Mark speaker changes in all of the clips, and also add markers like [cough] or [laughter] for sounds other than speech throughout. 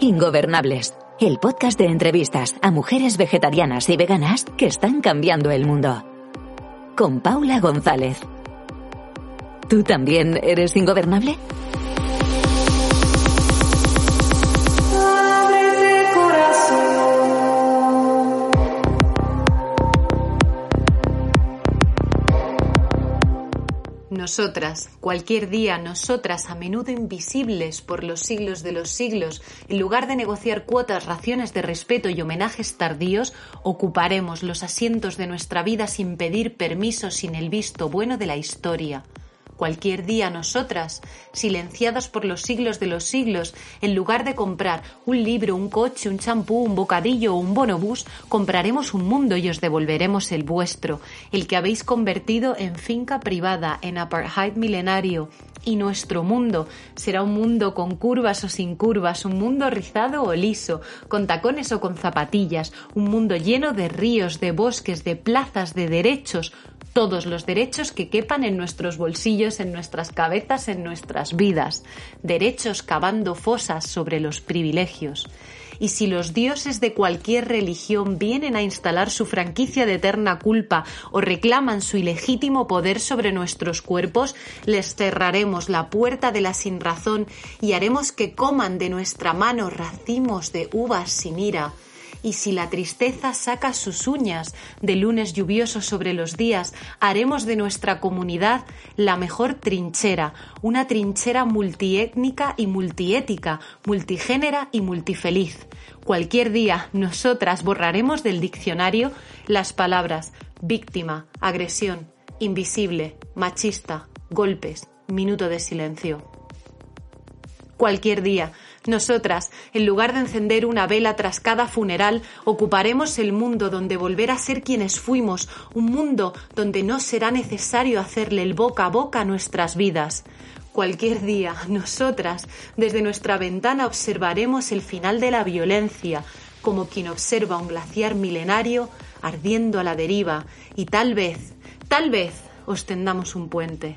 Speaker 1: Ingobernables, el podcast de entrevistas a mujeres vegetarianas y veganas que están cambiando el mundo. Con Paula González. ¿Tú también eres ingobernable?
Speaker 2: Nosotras, cualquier día, nosotras, a menudo invisibles por los siglos de los siglos, en lugar de negociar cuotas, raciones de respeto y homenajes tardíos, ocuparemos los asientos de nuestra vida sin pedir permiso, sin el visto bueno de la historia cualquier día nosotras, silenciadas por los siglos de los siglos, en lugar de comprar un libro, un coche, un champú, un bocadillo o un bonobús, compraremos un mundo y os devolveremos el vuestro, el que habéis convertido en finca privada, en apartheid milenario, y nuestro mundo será un mundo con curvas o sin curvas, un mundo rizado o liso, con tacones o con zapatillas, un mundo lleno de ríos, de bosques, de plazas, de derechos, todos los derechos que quepan en nuestros bolsillos, en nuestras cabezas, en nuestras vidas, derechos cavando fosas sobre los privilegios. Y si los dioses de cualquier religión vienen a instalar su franquicia de eterna culpa o reclaman su ilegítimo poder sobre nuestros cuerpos, les cerraremos la puerta de la sinrazón y haremos que coman de nuestra mano racimos de uvas sin ira y si la tristeza saca sus uñas de lunes lluviosos sobre los días, haremos de nuestra comunidad la mejor trinchera, una trinchera multiétnica y multiética, multigénera y multifeliz. Cualquier día nosotras borraremos del diccionario las palabras víctima, agresión, invisible, machista, golpes, minuto de silencio. Cualquier día nosotras, en lugar de encender una vela tras cada funeral, ocuparemos el mundo donde volver a ser quienes fuimos, un mundo donde no será necesario hacerle el boca a boca a nuestras vidas. Cualquier día, nosotras, desde nuestra ventana observaremos el final de la violencia, como quien observa un glaciar milenario ardiendo a la deriva, y tal vez, tal vez, os tendamos un puente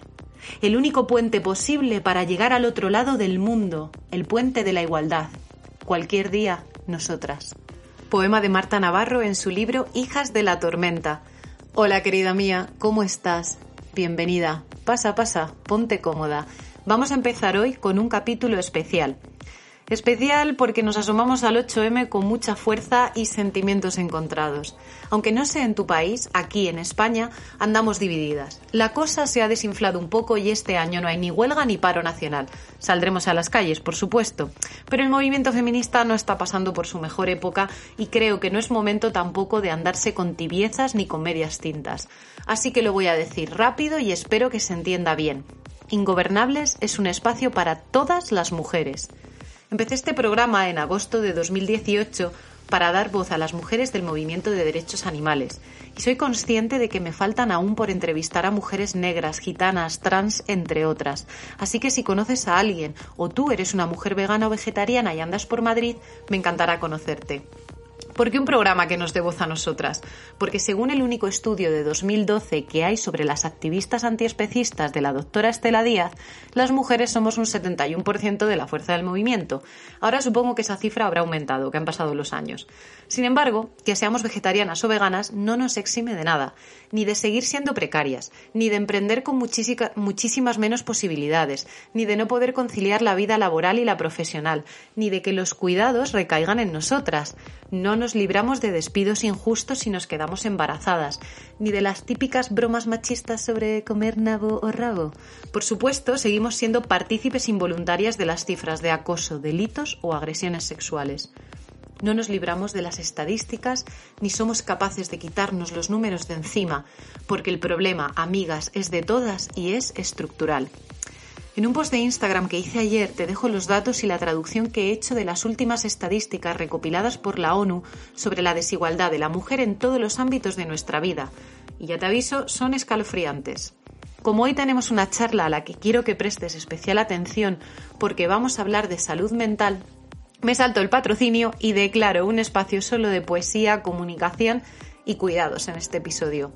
Speaker 2: el único puente posible para llegar al otro lado del mundo, el puente de la igualdad. Cualquier día, nosotras. Poema de Marta Navarro en su libro Hijas de la Tormenta. Hola querida mía, ¿cómo estás? Bienvenida. Pasa, pasa, ponte cómoda. Vamos a empezar hoy con un capítulo especial. Especial porque nos asomamos al 8M con mucha fuerza y sentimientos encontrados. Aunque no sea en tu país, aquí en España andamos divididas. La cosa se ha desinflado un poco y este año no hay ni huelga ni paro nacional. Saldremos a las calles, por supuesto. Pero el movimiento feminista no está pasando por su mejor época y creo que no es momento tampoco de andarse con tibiezas ni con medias tintas. Así que lo voy a decir rápido y espero que se entienda bien. Ingobernables es un espacio para todas las mujeres. Empecé este programa en agosto de 2018 para dar voz a las mujeres del movimiento de derechos animales. Y soy consciente de que me faltan aún por entrevistar a mujeres negras, gitanas, trans, entre otras. Así que si conoces a alguien o tú eres una mujer vegana o vegetariana y andas por Madrid, me encantará conocerte. ¿Por qué un programa que nos dé voz a nosotras? Porque según el único estudio de 2012 que hay sobre las activistas antiespecistas de la doctora Estela Díaz, las mujeres somos un 71% de la fuerza del movimiento. Ahora supongo que esa cifra habrá aumentado, que han pasado los años. Sin embargo, que seamos vegetarianas o veganas no nos exime de nada, ni de seguir siendo precarias, ni de emprender con muchísimas menos posibilidades, ni de no poder conciliar la vida laboral y la profesional, ni de que los cuidados recaigan en nosotras. No nos libramos de despidos injustos si nos quedamos embarazadas, ni de las típicas bromas machistas sobre comer nabo o rabo. Por supuesto, seguimos siendo partícipes involuntarias de las cifras de acoso, delitos o agresiones sexuales. No nos libramos de las estadísticas ni somos capaces de quitarnos los números de encima, porque el problema, amigas, es de todas y es estructural. En un post de Instagram que hice ayer te dejo los datos y la traducción que he hecho de las últimas estadísticas recopiladas por la ONU sobre la desigualdad de la mujer en todos los ámbitos de nuestra vida. Y ya te aviso, son escalofriantes. Como hoy tenemos una charla a la que quiero que prestes especial atención porque vamos a hablar de salud mental, me salto el patrocinio y declaro un espacio solo de poesía, comunicación y cuidados en este episodio.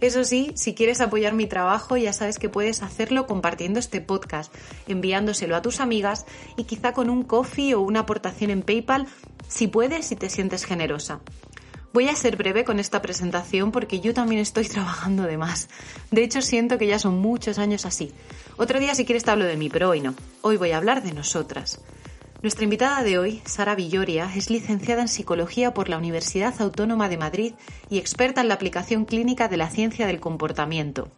Speaker 2: Eso sí, si quieres apoyar mi trabajo, ya sabes que puedes hacerlo compartiendo este podcast, enviándoselo a tus amigas y quizá con un coffee o una aportación en PayPal, si puedes y te sientes generosa. Voy a ser breve con esta presentación porque yo también estoy [laughs] trabajando de más. De hecho, siento que ya son muchos años así. Otro día si quieres te hablo de mí, pero hoy no. Hoy voy a hablar de nosotras. Nuestra invitada de hoy, Sara Villoria, es licenciada en Psicología por la Universidad Autónoma de Madrid y experta en la aplicación clínica de la ciencia del comportamiento.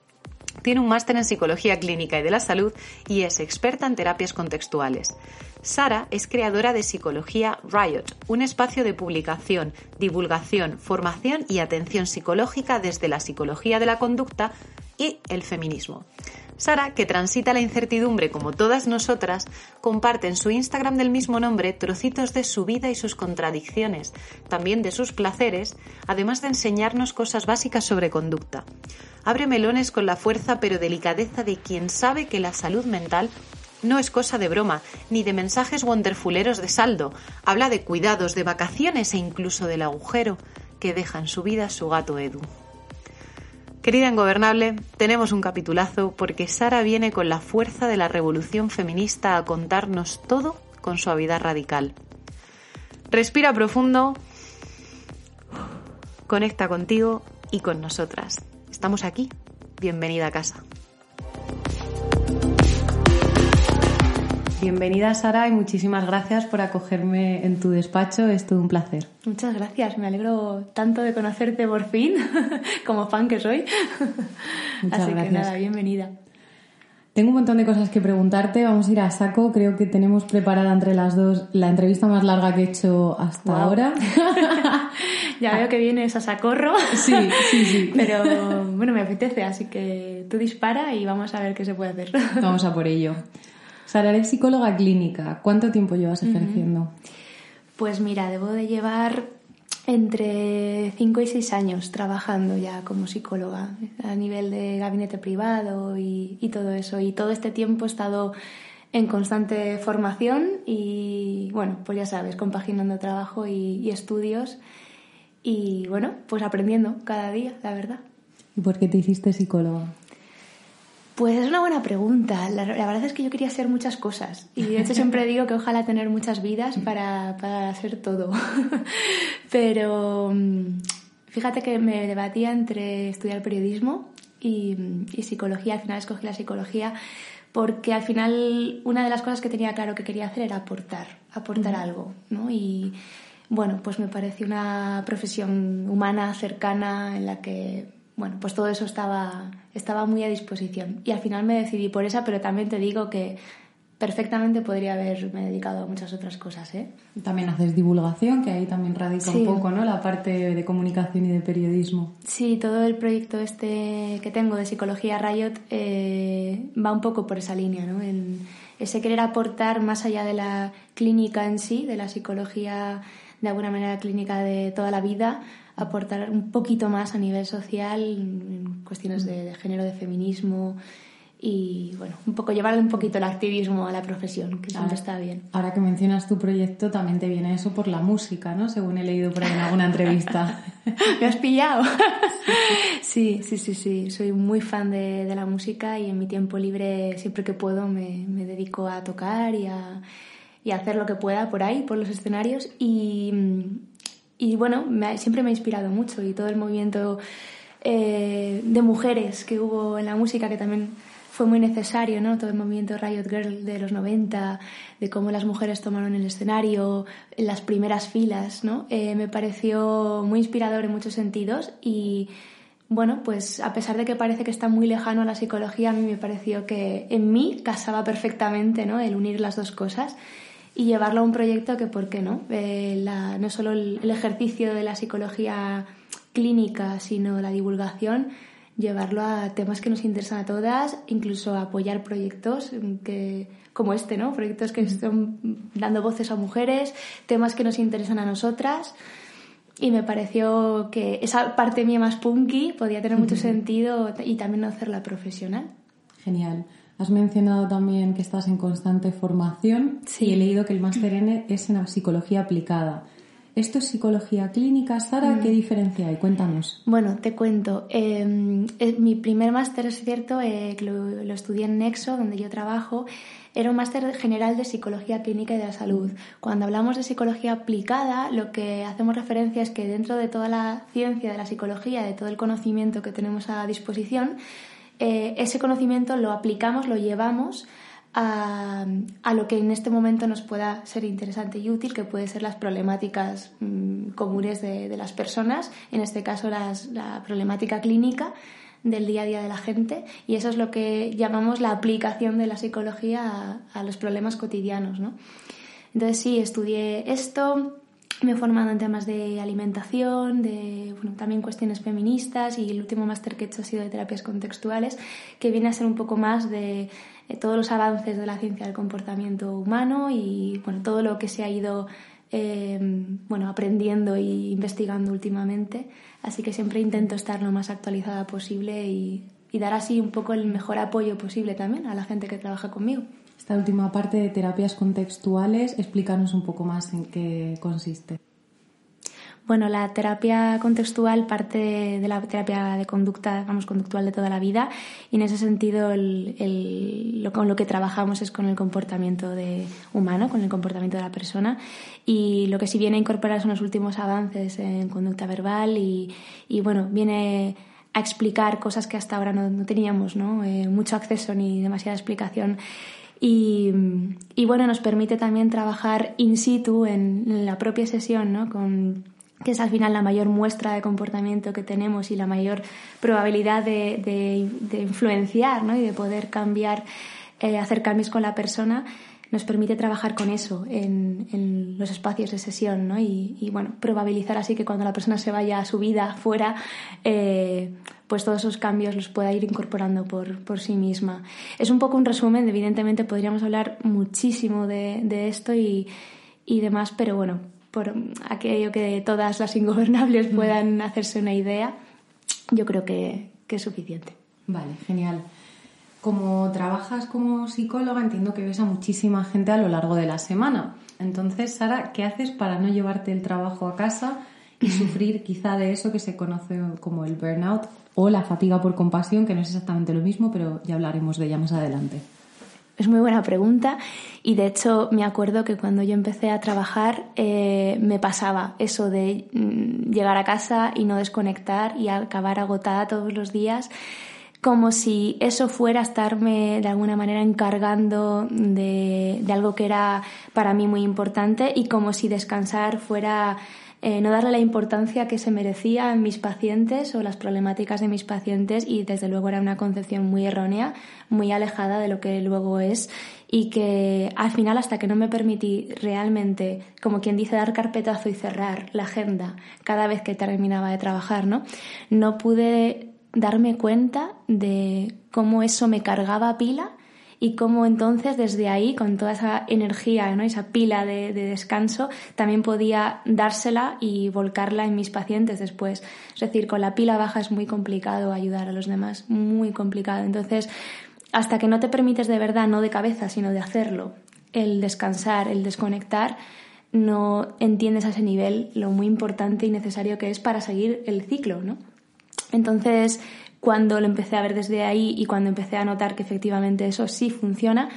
Speaker 2: Tiene un máster en Psicología Clínica y de la Salud y es experta en terapias contextuales. Sara es creadora de Psicología Riot, un espacio de publicación, divulgación, formación y atención psicológica desde la psicología de la conducta y el feminismo. Sara, que transita la incertidumbre como todas nosotras, comparte en su Instagram del mismo nombre trocitos de su vida y sus contradicciones, también de sus placeres, además de enseñarnos cosas básicas sobre conducta. Abre melones con la fuerza pero delicadeza de quien sabe que la salud mental no es cosa de broma, ni de mensajes wonderfuleros de saldo. Habla de cuidados, de vacaciones e incluso del agujero que deja en su vida su gato Edu. Querida Ingobernable, tenemos un capitulazo porque Sara viene con la fuerza de la revolución feminista a contarnos todo con suavidad radical. Respira profundo, conecta contigo y con nosotras. Estamos aquí. Bienvenida a casa. Bienvenida Sara y muchísimas gracias por acogerme en tu despacho, es todo un placer.
Speaker 3: Muchas gracias, me alegro tanto de conocerte por fin, [laughs] como fan que soy. Muchas Así gracias. que nada, bienvenida.
Speaker 2: Tengo un montón de cosas que preguntarte, vamos a ir a saco, creo que tenemos preparada entre las dos la entrevista más larga que he hecho hasta ahora. [laughs]
Speaker 3: ya veo que vienes a sacorro.
Speaker 2: Sí, sí, sí. [laughs]
Speaker 3: Pero bueno, me apetece, así que tú dispara y vamos a ver qué se puede hacer.
Speaker 2: Vamos a por ello. Sara, eres psicóloga clínica. ¿Cuánto tiempo llevas ejerciendo?
Speaker 3: Pues mira, debo de llevar entre 5 y 6 años trabajando ya como psicóloga a nivel de gabinete privado y, todo eso. Y todo este tiempo he estado en constante formación y, bueno, pues ya sabes, compaginando trabajo y estudios y, bueno, pues aprendiendo cada día, la verdad.
Speaker 2: ¿Y por qué te hiciste psicóloga?
Speaker 3: Pues es una buena pregunta. La, verdad es que yo quería hacer muchas cosas. Y de hecho siempre digo que ojalá tener muchas vidas para, para hacer todo. [laughs] Pero mm, fíjate que me debatía entre estudiar periodismo y, psicología. Al final escogí la psicología porque al final una de las cosas que tenía claro que quería hacer era aportar, aportar algo. ¿no? Y bueno, pues me pareció una profesión humana, cercana, en la que bueno, pues todo eso estaba, estaba muy a disposición. Y al final me decidí por esa, pero también te digo que perfectamente podría haberme dedicado a muchas otras cosas. ¿eh?
Speaker 2: También haces divulgación, que ahí también radica un poco ¿no? la parte de comunicación y de periodismo.
Speaker 3: Sí, todo el proyecto este que tengo de Psicología Riot eh, va un poco por esa línea, ¿no? En ese querer aportar más allá de la clínica en sí, de la psicología de alguna manera clínica de toda la vida, aportar un poquito más a nivel social en cuestiones de, género, de feminismo y bueno, un poco llevarle un poquito el activismo a la profesión, que siempre está bien.
Speaker 2: Ahora que mencionas tu proyecto, también te viene eso por la música, ¿no? Según he leído por ahí en alguna entrevista. [laughs]
Speaker 3: ¿Me has pillado? sí, sí, sí, sí. Soy muy fan de, la música y en mi tiempo libre, siempre que puedo, me, dedico a tocar y a, y a hacer lo que pueda por ahí, por los escenarios. Y, y bueno, siempre me ha inspirado mucho y todo el movimiento eh, de mujeres que hubo en la música que también fue muy necesario, ¿no? Todo el movimiento Riot Girl de los 90, de cómo las mujeres tomaron el escenario, en las primeras filas, ¿no? Eh, me pareció muy inspirador en muchos sentidos y bueno, pues a pesar de que parece que está muy lejano a la psicología, a mí me pareció que en mí casaba perfectamente, ¿no? El unir las dos cosas y llevarlo a un proyecto que, ¿por qué no? Eh, no solo el, ejercicio de la psicología clínica, sino la divulgación, llevarlo a temas que nos interesan a todas, incluso apoyar proyectos que, como este, ¿no? Proyectos que están dando voces a mujeres, temas que nos interesan a nosotras. Y me pareció que esa parte mía más punky podía tener mucho sentido y también hacerla profesional.
Speaker 2: Genial. Has mencionado también que estás en constante formación y he leído que el máster N es en psicología aplicada. ¿Esto es psicología clínica, Sara? ¿Qué mm. diferencia hay? Cuéntanos.
Speaker 3: Bueno, te cuento. Em, mi primer máster, es cierto, eh, lo, lo, estudié en Nexo, donde yo trabajo. Era un máster general de psicología clínica y de la salud. Cuando hablamos de psicología aplicada, lo que hacemos referencia es que dentro de toda la ciencia de la psicología, de todo el conocimiento que tenemos a disposición, eh, ese conocimiento lo aplicamos, lo llevamos a, lo que en este momento nos pueda ser interesante y útil, que puede ser las problemáticas mm, comunes de, las personas, en este caso la problemática clínica del día a día de la gente y eso es lo que llamamos la aplicación de la psicología a, a los problemas cotidianos. ¿no? Entonces sí, estudié esto, me he formado en temas de alimentación, de bueno, también cuestiones feministas y el último máster que he hecho ha sido de terapias contextuales, que viene a ser un poco más de eh, todos los avances de la ciencia del comportamiento humano y bueno, todo lo que se ha ido eh, bueno, aprendiendo e investigando últimamente. Así que siempre intento estar lo más actualizada posible y, y dar así un poco el mejor apoyo posible también a la gente que trabaja conmigo.
Speaker 2: Esta última parte de terapias contextuales, explícanos un poco más en qué consiste.
Speaker 3: Bueno, la terapia contextual parte de la terapia de conducta, vamos, conductual de toda la vida y en ese sentido lo, con lo que trabajamos es con el comportamiento de, humano, con el comportamiento de la persona y lo que sí viene a incorporar son los últimos avances en conducta verbal y, bueno, viene a explicar cosas que hasta ahora no, teníamos ¿no? Eh, mucho acceso ni demasiada explicación y, bueno, nos permite también trabajar in situ en, la propia sesión, ¿no? Con, que es al final la mayor muestra de comportamiento que tenemos y la mayor probabilidad de, influenciar ¿no? y de poder cambiar, eh, hacer cambios con la persona, nos permite trabajar con eso en, los espacios de sesión ¿no? y, bueno, probabilizar así que cuando la persona se vaya a su vida [laughs] fuera, eh, pues todos esos cambios los pueda ir incorporando por, por, sí misma. Es un poco un resumen, evidentemente podríamos hablar muchísimo de, de esto y, y, demás, pero bueno, por aquello que todas las [laughs] ingobernables mm. puedan hacerse una idea, yo creo que, que es suficiente.
Speaker 2: Vale, genial. Como trabajas como psicóloga, entiendo que ves a muchísima gente a lo largo de la semana. Entonces, Sara, ¿qué haces para no llevarte el trabajo a casa y [laughs] sufrir quizá de eso que se conoce como el burnout o la fatiga por compasión, que no es exactamente lo mismo, pero ya hablaremos de ella más adelante.
Speaker 3: Es muy buena pregunta y de hecho me acuerdo que cuando yo empecé a trabajar eh, me pasaba eso de mm, llegar a casa y no desconectar y acabar agotada todos los días como si eso fuera estarme de alguna manera encargando de, de algo que era para mí muy importante y como si descansar fuera eh, no darle la importancia que se merecía en mis pacientes o las problemáticas de mis pacientes y desde luego era una concepción muy errónea, muy alejada de lo que luego es y que al final hasta que no me permití realmente, como quien dice, dar carpetazo y cerrar la agenda cada vez que terminaba de trabajar, ¿no? No pude darme cuenta de cómo eso me cargaba pila y cómo entonces desde ahí, con toda esa energía, ¿no? esa pila de, descanso, también podía dársela y volcarla en mis pacientes después. Es decir, con la pila baja es muy complicado ayudar a los demás, muy complicado. Entonces, hasta que no te permites de verdad, no de cabeza, sino de hacerlo, el descansar, el desconectar, no entiendes a ese nivel lo muy importante y necesario que es para seguir el ciclo, ¿no? Entonces, cuando lo empecé a ver desde ahí y cuando empecé a notar que efectivamente eso sí funciona,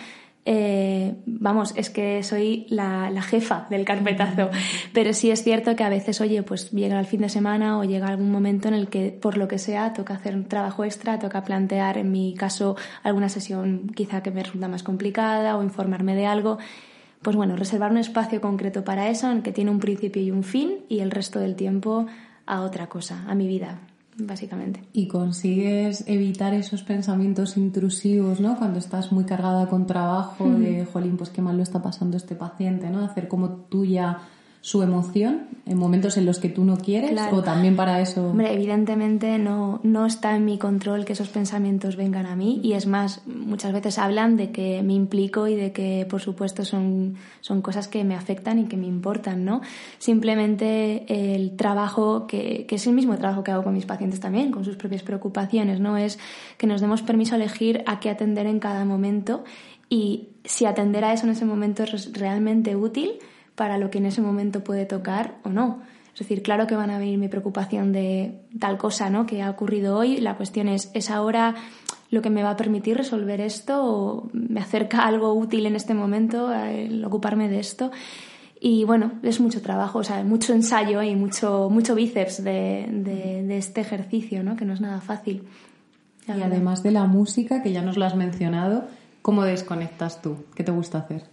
Speaker 3: eh, vamos, es que soy la, jefa del carpetazo. Pero sí es cierto que a veces, oye, pues llega el fin de semana o llega algún momento en el que, por lo que sea, toca hacer un trabajo extra, toca plantear, en mi caso, alguna sesión quizá que me resulta más complicada o informarme de algo. Pues bueno, reservar un espacio concreto para eso, en que tiene un principio y un fin, y el resto del tiempo a otra cosa, a mi vida básicamente.
Speaker 2: Y consigues evitar esos pensamientos intrusivos, ¿no? Cuando estás muy cargada con trabajo, de, jolín, pues qué mal lo está pasando este paciente, ¿no? Hacer como tuya su emoción en momentos en los que tú no quieres o también para eso.
Speaker 3: Hombre, evidentemente no, no está en mi control que esos pensamientos vengan a mí y es más, muchas veces hablan de que me implico y de que por supuesto son, son cosas que me afectan y que me importan, ¿no? Simplemente el trabajo, que, que es el mismo trabajo que hago con mis pacientes también, con sus propias preocupaciones, ¿no? Es que nos demos permiso a elegir a qué atender en cada momento y si atender a eso en ese momento es realmente útil, para lo que en ese momento puede tocar o no. Es decir, claro que van a venir mi preocupación de tal cosa ¿no? que ha ocurrido hoy. La cuestión es, ¿es ahora lo que me va a permitir resolver esto me acerca algo útil en este momento el ocuparme de esto? Y bueno, es mucho trabajo, o sea, mucho ensayo y mucho, mucho bíceps de, de, este ejercicio, ¿no? que no es nada fácil.
Speaker 2: Y además de la música, que ya nos lo has mencionado, ¿cómo desconectas tú? ¿Qué te gusta hacer?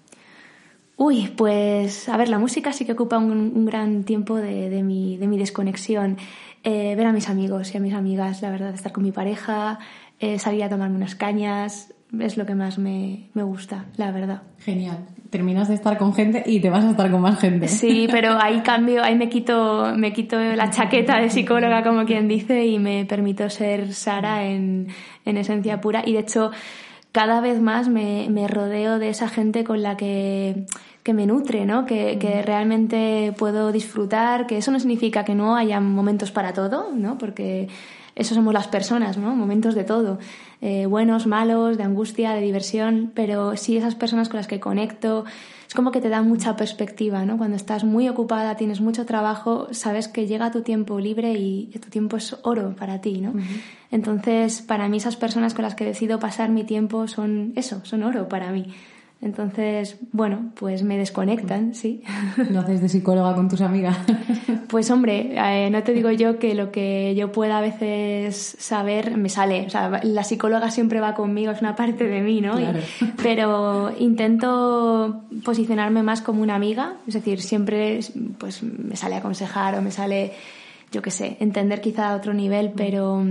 Speaker 3: Uy, pues a ver, la música sí que ocupa un, gran tiempo de, mi, de mi desconexión. Eh, ver a mis amigos y a mis amigas, la verdad, estar con mi pareja, eh, salir a tomarme unas cañas, es lo que más me, me, gusta, la verdad.
Speaker 2: Genial. Terminas de estar con gente y te vas a estar con más gente.
Speaker 3: Sí, pero ahí cambio, ahí me quito, me quito la chaqueta de psicóloga, como quien dice, y me permito ser Sara en, en esencia pura. Y de hecho, cada vez más me, me rodeo de esa gente con la que que me nutre, ¿no? Que, que, realmente puedo disfrutar, que eso no significa que no haya momentos para todo, ¿no? Porque eso somos las personas, ¿no? Momentos de todo, eh, buenos, malos, de angustia, de diversión, pero sí esas personas con las que conecto, como que te dan mucha perspectiva, ¿no? Cuando estás muy ocupada, tienes mucho trabajo, sabes que llega tu tiempo libre y tu tiempo es oro para ti, ¿no? Entonces, para mí esas personas con las que decido pasar mi tiempo son eso, son oro para mí. Entonces, bueno, pues me desconectan, sí. [laughs]
Speaker 2: ¿No haces de psicóloga con tus amigas? [laughs]
Speaker 3: Pues hombre, eh, no te digo yo que lo que yo pueda a veces saber me sale. O sea, la psicóloga siempre va conmigo, es una parte de mí, ¿no? [laughs] pero intento posicionarme más como una amiga, es decir, siempre pues me sale aconsejar o me sale, yo qué sé, entender quizá a otro nivel, pero,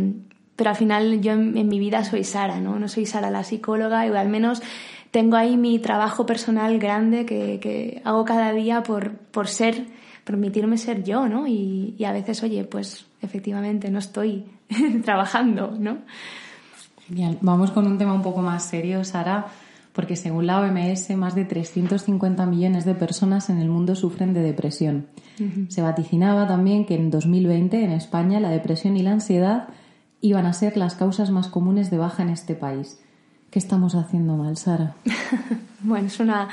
Speaker 3: pero al final yo en, en mi vida soy Sara, ¿no? No soy Sara la psicóloga, y al menos tengo ahí mi trabajo personal grande que, hago cada día por, por ser, permitirme ser yo, ¿no? Y, a veces, oye, pues efectivamente no estoy [laughs] trabajando, ¿no?
Speaker 2: Genial. Vamos con un tema un poco más serio, Sara, porque según la OMS, más de 350 millones de personas en el mundo sufren de depresión. Se vaticinaba también que en 2020 en España la depresión y la ansiedad iban a ser las causas más comunes de baja en este país. ¿Qué estamos haciendo mal, Sara? [laughs]
Speaker 3: bueno, es una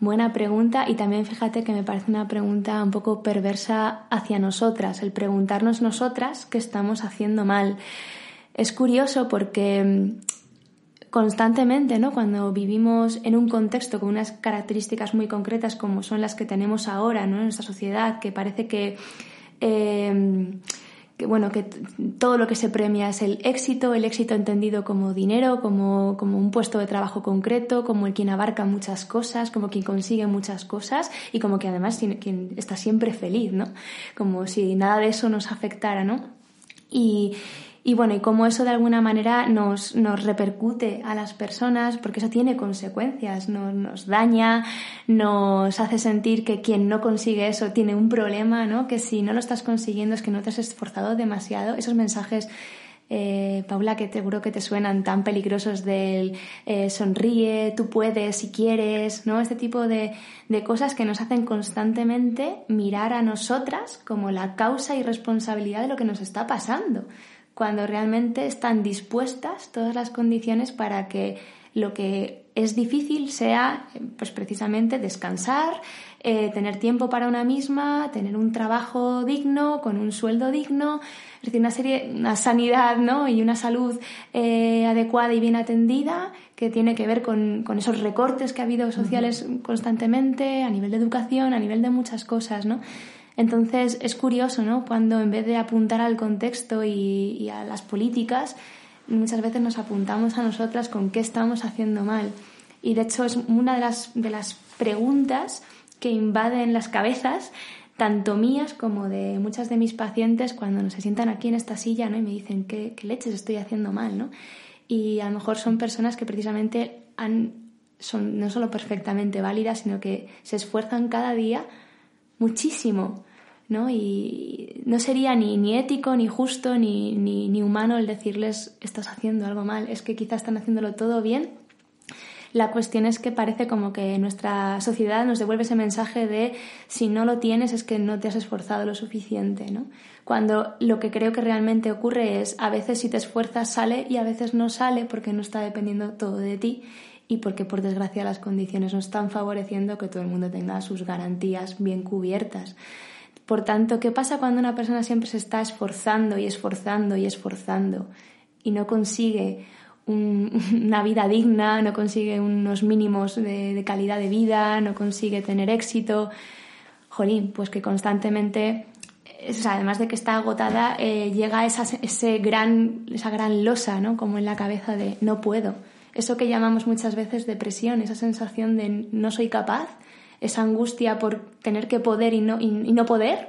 Speaker 3: buena pregunta y también fíjate que me parece una pregunta un poco perversa hacia nosotras, el preguntarnos nosotras qué estamos haciendo mal. Es curioso porque mm, constantemente, ¿no? Cuando vivimos en un contexto con unas características muy concretas como son las que tenemos ahora, ¿no? En nuestra sociedad, que parece que eh, que bueno, que todo lo que se premia es el éxito, el éxito entendido como dinero, como, como, un puesto de trabajo concreto, como el quien abarca muchas cosas, como quien consigue muchas cosas y como que además quien está siempre feliz, ¿no? Como si nada de eso nos afectara, ¿no? Y, y bueno, y cómo eso de alguna manera nos, nos repercute a las personas, porque eso tiene consecuencias, nos, nos, daña, nos hace sentir que quien no consigue eso tiene un problema, ¿no? Que si no lo estás consiguiendo es que no te has esforzado demasiado. Esos mensajes, eh, Paula, que seguro que te suenan tan peligrosos del eh, sonríe, tú puedes si quieres, ¿no? Este tipo de, de cosas que nos hacen constantemente mirar a nosotras como la causa y responsabilidad de lo que nos está pasando cuando realmente están dispuestas todas las condiciones para que lo que es difícil sea pues precisamente descansar, eh, tener tiempo para una misma, tener un trabajo digno, con un sueldo digno, es decir, una serie, una sanidad ¿no? y una salud eh, adecuada y bien atendida que tiene que ver con, con esos recortes que ha habido sociales constantemente, a nivel de educación, a nivel de muchas cosas, ¿no? Entonces es curioso, ¿no? Cuando en vez de apuntar al contexto y, a las políticas, muchas veces nos apuntamos a nosotras con qué estamos haciendo mal. Y de hecho es una de las, de las preguntas que invaden las cabezas tanto mías como de muchas de mis pacientes cuando se sientan aquí en esta silla ¿no? y me dicen qué, leches estoy haciendo mal. ¿no? Y a lo mejor son personas que precisamente han, son no solo perfectamente válidas, sino que se esfuerzan cada día muchísimo. ¿No? Y no sería ni, ni ético, ni justo, ni, ni, ni humano el decirles estás haciendo algo mal. Es que quizás están haciéndolo todo bien la cuestión es que parece como que nuestra sociedad nos devuelve ese mensaje de si no lo tienes es que no te has esforzado lo suficiente, ¿no? Cuando lo que creo que realmente ocurre es a veces si te esfuerzas sale y a veces no sale porque no está dependiendo todo de ti y porque por desgracia las condiciones no están favoreciendo que todo el mundo tenga sus garantías bien cubiertas. Por tanto, ¿qué pasa cuando una persona siempre se está esforzando y esforzando y esforzando y no consigue [laughs] una vida digna, no consigue unos mínimos de, calidad de vida, no consigue tener éxito. Jolín, pues que constantemente, además de que está agotada, eh, llega esa, ese gran, esa gran losa, ¿no? Como en la cabeza de no puedo. Eso que llamamos muchas veces depresión, esa sensación de no soy capaz, esa angustia por tener que poder y no, y no poder.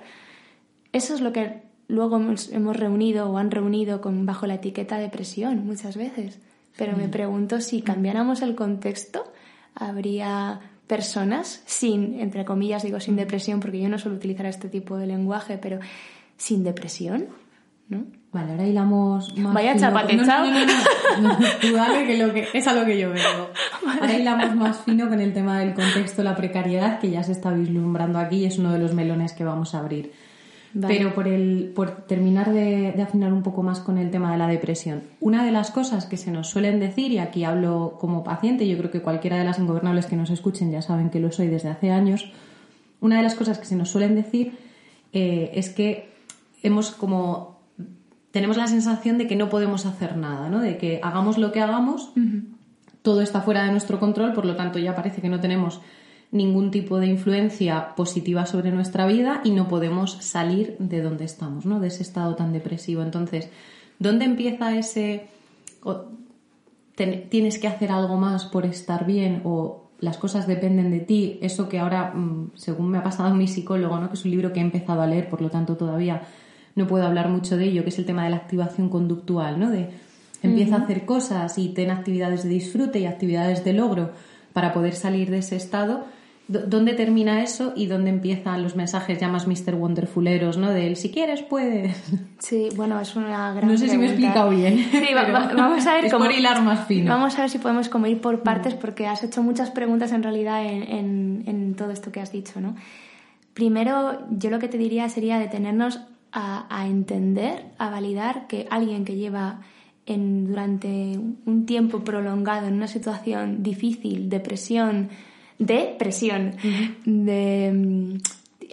Speaker 3: Eso es lo que luego hemos, reunido o han reunido con, bajo la etiqueta depresión muchas veces. Pero me pregunto si cambiáramos el contexto, habría personas sin, entre comillas digo sin depresión, porque yo no suelo utilizar este tipo de lenguaje, pero sin depresión, ¿no?
Speaker 2: Vale, ahora hilamos más
Speaker 3: Vaya fino.
Speaker 2: No, tú dale que, lo que es a lo que yo veo. [laughs] Ahora hilamos más fino con el tema del contexto, la precariedad, que ya se está vislumbrando aquí y es uno de los melones que vamos a abrir. Pero por, el, por terminar de, afinar un poco más con el tema de la depresión, una de las cosas que se nos suelen decir, y aquí hablo como paciente, yo creo que cualquiera de las ingobernables que nos escuchen ya saben que lo soy desde hace años, una de las cosas que se nos suelen decir eh, es que hemos como tenemos la sensación de que no podemos hacer nada, ¿no? de que hagamos lo que hagamos, todo está fuera de nuestro control, por lo tanto ya parece que no tenemos ningún tipo de influencia positiva sobre nuestra vida y no podemos salir de donde estamos, ¿no? De ese estado tan depresivo. Entonces, ¿dónde empieza ese tienes que hacer algo más por estar bien o las cosas dependen de ti? Eso que ahora, mm, según me ha pasado mi psicólogo, ¿no? Que es un libro que he empezado a leer, por lo tanto todavía no puedo hablar mucho de ello, que es el tema de la activación conductual, ¿no? De empieza a hacer cosas y ten actividades de disfrute y actividades de logro para poder salir de ese estado ¿Dónde termina eso y dónde empiezan los mensajes ya más Mr. Wonderfuleros, ¿no? De él, si quieres, puedes.
Speaker 3: Sí, bueno, es una gran
Speaker 2: No sé si me he explicado bien.
Speaker 3: Sí, vamos a ver
Speaker 2: es por hilar más fino.
Speaker 3: Vamos a ver si podemos como ir por partes porque has hecho muchas preguntas en realidad en, en, todo esto que has dicho, ¿no? Primero, yo lo que te diría sería detenernos a, a entender, a validar que alguien que lleva en, durante un tiempo prolongado en una situación difícil, depresión, de presión, de,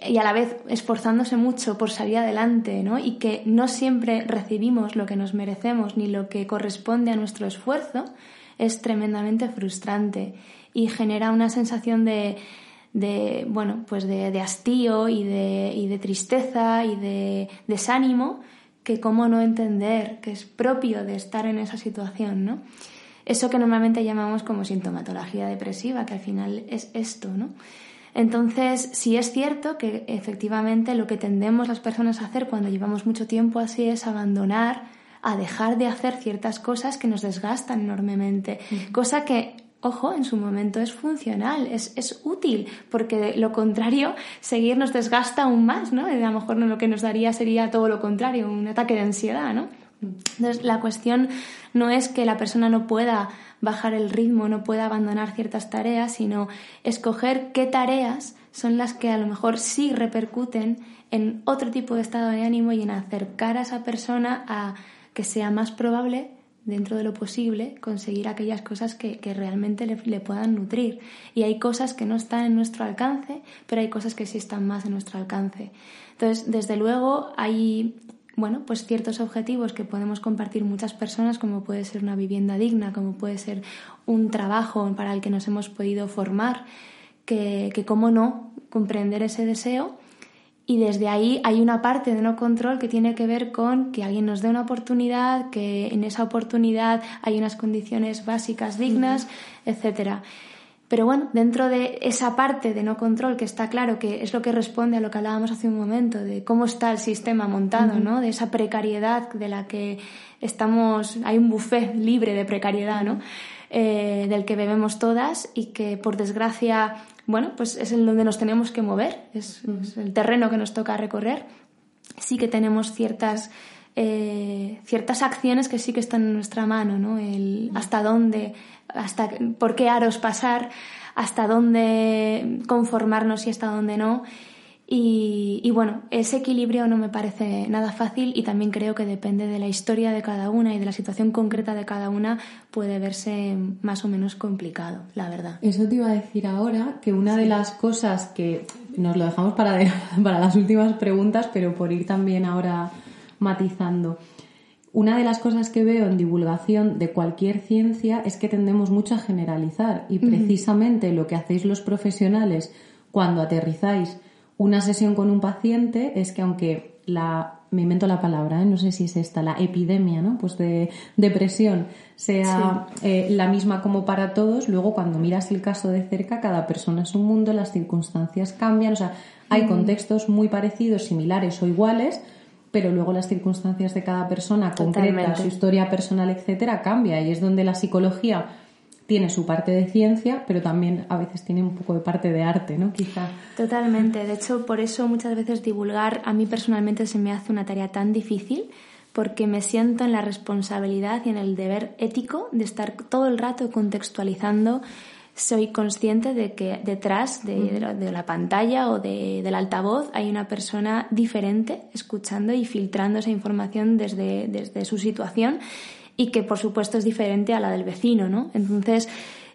Speaker 3: y a la vez esforzándose mucho por salir adelante, ¿no? Y que no siempre recibimos lo que nos merecemos ni lo que corresponde a nuestro esfuerzo, es tremendamente frustrante y genera una sensación de, de bueno, pues de, de hastío y de, y de tristeza y de desánimo que cómo no entender que es propio de estar en esa situación, ¿no? eso que normalmente llamamos como sintomatología depresiva, que al final es esto, ¿no? Entonces, sí es cierto que efectivamente lo que tendemos las personas a hacer cuando llevamos mucho tiempo así es abandonar, a dejar de hacer ciertas cosas que nos desgastan enormemente, cosa que ojo, en su momento es funcional, es, es, útil, porque de lo contrario, seguir nos desgasta aún más, ¿no? a lo mejor lo que nos daría sería todo lo contrario, un ataque de ansiedad, ¿no? Entonces, la cuestión no es que la persona no pueda bajar el ritmo, no pueda abandonar ciertas tareas, sino escoger qué tareas son las que a lo mejor sí repercuten en otro tipo de estado de ánimo y en acercar a esa persona a que sea más probable dentro de lo posible conseguir aquellas cosas que, que realmente le, le, puedan nutrir. Y hay cosas que no están en nuestro alcance, pero hay cosas que sí están más en nuestro alcance. Entonces, desde luego, hay bueno, pues ciertos objetivos que podemos compartir muchas personas, como puede ser una vivienda digna, como puede ser un trabajo para el que nos hemos podido formar, que, que cómo no, comprender ese deseo. Y desde ahí hay una parte de no control que tiene que ver con que alguien nos dé una oportunidad, que en esa oportunidad hay unas condiciones básicas dignas, etcétera. pero bueno, dentro de esa parte de no control, que está claro que es lo que responde a lo que hablábamos hace un momento, de cómo está el sistema montado, ¿no? De esa precariedad de la que estamos, hay un buffet libre de precariedad, ¿no? Eh, del que bebemos todas y que por desgracia, bueno, pues es en donde nos tenemos que mover, es, el terreno que nos toca recorrer. Sí que tenemos ciertas eh, ciertas acciones que sí que están en nuestra mano, ¿no? El hasta dónde hasta por qué aros pasar, hasta dónde conformarnos y hasta dónde no. Y, bueno, ese equilibrio no me parece nada fácil y también creo que depende de la historia de cada una y de la situación concreta de cada una, puede verse más o menos complicado, la verdad.
Speaker 2: Eso te iba a decir ahora, que una de las cosas que nos lo dejamos para, [laughs] para las últimas preguntas, pero por ir también ahora matizando. Una de las cosas que veo en divulgación de cualquier ciencia es que tendemos mucho a generalizar y precisamente lo que hacéis los profesionales cuando aterrizáis una sesión con un paciente es que aunque la, me invento la palabra, ¿eh? no sé si es esta, la epidemia, ¿no? Pues de depresión sea eh, la misma como para todos, luego cuando miras el caso de cerca, cada persona es un mundo, las circunstancias cambian, o sea, hay contextos muy parecidos, similares o iguales, pero luego las circunstancias de cada persona concreta, su historia personal, etcétera, cambia y es donde la psicología tiene su parte de ciencia, pero también a veces tiene un poco de parte de arte, ¿no? Quizá.
Speaker 3: Totalmente. De hecho, por eso muchas veces divulgar a mí personalmente se me hace una tarea tan difícil porque me siento en la responsabilidad y en el deber ético de estar todo el rato contextualizando soy consciente de que detrás de, la, pantalla o del altavoz hay una persona diferente escuchando y filtrando esa información desde, desde su situación y que por supuesto es diferente a la del vecino, ¿no? Entonces,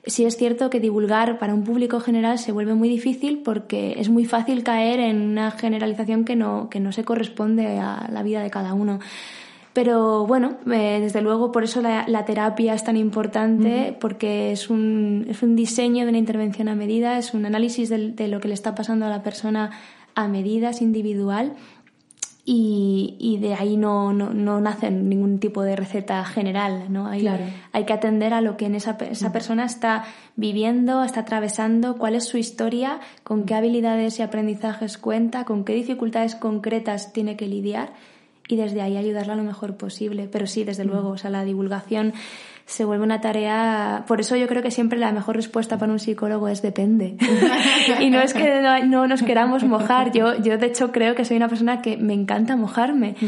Speaker 3: sí es cierto que divulgar para un público general se vuelve muy difícil porque es muy fácil caer en una generalización que no, que no se corresponde a la vida de cada uno. Pero bueno, eh, desde luego por eso la, terapia es tan importante, porque es un, es un diseño de una intervención a medida, es un análisis de, lo que le está pasando a la persona a medida, es individual. Y, y, de ahí no, no, no, nace ningún tipo de receta general, ¿no? Hay, hay que atender a lo que en esa, esa persona está viviendo, está atravesando, cuál es su historia, con qué habilidades y aprendizajes cuenta, con qué dificultades concretas tiene que lidiar y desde ahí ayudarla lo mejor posible. Pero sí, desde luego, o sea, la divulgación se vuelve una tarea. Por eso yo creo que siempre la mejor respuesta para un psicólogo es depende. [laughs] y no es que no, nos queramos mojar. Yo, yo, de hecho, creo que soy una persona que me encanta mojarme. Mm.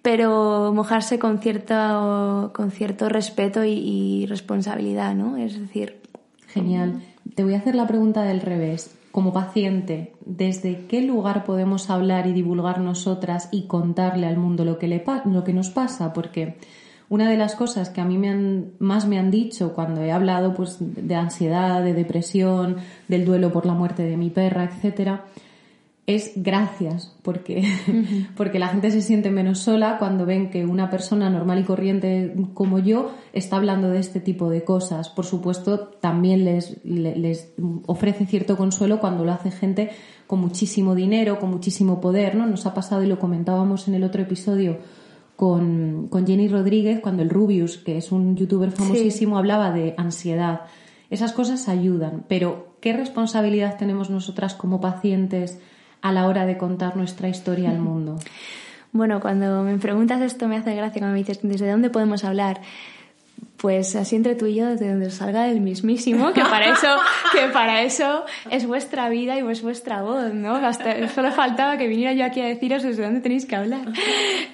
Speaker 3: Pero mojarse con cierto, con cierto respeto y, y responsabilidad, ¿no? Es decir.
Speaker 2: Genial. Te voy a hacer la pregunta del revés como paciente, desde qué lugar podemos hablar y divulgar nosotras y contarle al mundo lo que, le, lo que nos pasa, porque una de las cosas que a mí me han, más me han dicho cuando he hablado pues, de ansiedad, de depresión, del duelo por la muerte de mi perra, etcétera, es gracias, porque, [laughs] porque la gente se siente menos sola cuando ven que una persona normal y corriente como yo está hablando de este tipo de cosas. Por supuesto, también les, les ofrece cierto consuelo cuando lo hace gente con muchísimo dinero, con muchísimo poder, ¿no? Nos ha pasado y lo comentábamos en el otro episodio con, Jenny Rodríguez, cuando el Rubius, que es un youtuber famosísimo, hablaba de ansiedad. Esas cosas ayudan, pero ¿qué responsabilidad tenemos nosotras como pacientes? A la hora de contar nuestra historia al mundo?
Speaker 3: Bueno, cuando me preguntas esto me hace gracia cuando me dices, ¿desde dónde podemos hablar? Pues así entre tú y yo, desde donde salga el mismísimo, que para eso, [laughs] que para eso es vuestra vida y es vuestra voz, ¿no? Hasta, solo faltaba que viniera yo aquí a deciros desde dónde tenéis que hablar.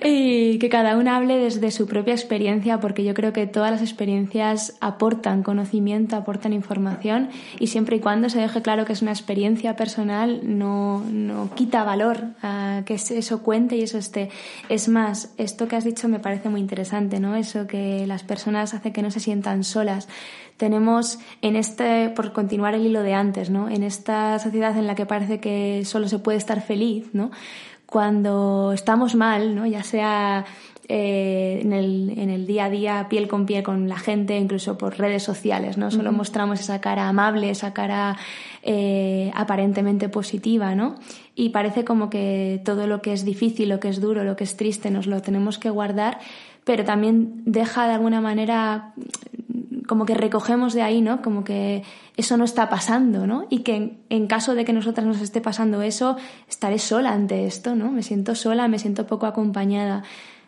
Speaker 3: Y que cada uno hable desde su propia experiencia, porque yo creo que todas las experiencias aportan conocimiento, aportan información, y siempre y cuando se deje claro que es una experiencia personal, no, no quita valor a que eso cuente y eso esté. Es más, esto que has dicho me parece muy interesante, ¿no? Eso que las personas hacen que no se sientan solas. Tenemos en este, por continuar el hilo de antes, ¿no? En esta sociedad en la que parece que solo se puede estar feliz, ¿no? Cuando estamos mal, ¿no? Ya sea eh, en, el, en, el, día a día, piel con piel con la gente, incluso por redes sociales, ¿no? Solo mostramos esa cara amable, esa cara eh, aparentemente positiva, ¿no? Y parece como que todo lo que es difícil, lo que es duro, lo que es triste, nos lo tenemos que guardar pero también deja de alguna manera como que recogemos de ahí, ¿no? Como que eso no está pasando, ¿no? Y que en, caso de que nosotras nos esté pasando eso, estaré sola ante esto, ¿no? Me siento sola, me siento poco acompañada.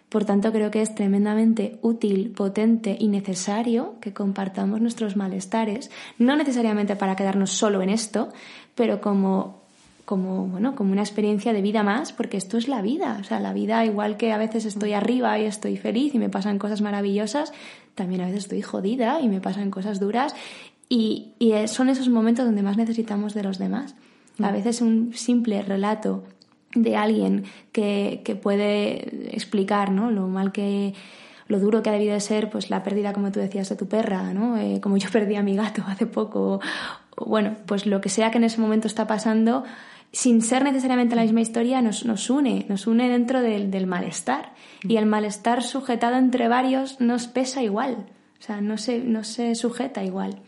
Speaker 3: Por tanto, creo que es tremendamente útil, potente y necesario que compartamos nuestros malestares, no necesariamente para quedarnos solo en esto, pero como como, bueno, como una experiencia de vida más, porque esto es la vida. O sea, la vida, igual que a veces estoy arriba y estoy feliz y me pasan cosas maravillosas, también a veces estoy jodida y me pasan cosas duras. Y, y son esos momentos donde más necesitamos de los demás. A veces un simple relato de alguien que, que puede explicar ¿no? lo mal que lo duro que ha debido de ser pues la pérdida como tú decías de tu perra no eh, como yo [laughs] perdí a mi gato hace poco bueno pues lo que sea que en ese momento está pasando sin ser necesariamente la misma historia, nos, nos une, nos une dentro del, del, malestar. Y el malestar sujetado entre varios nos pesa igual, o sea, no se, no se sujeta igual.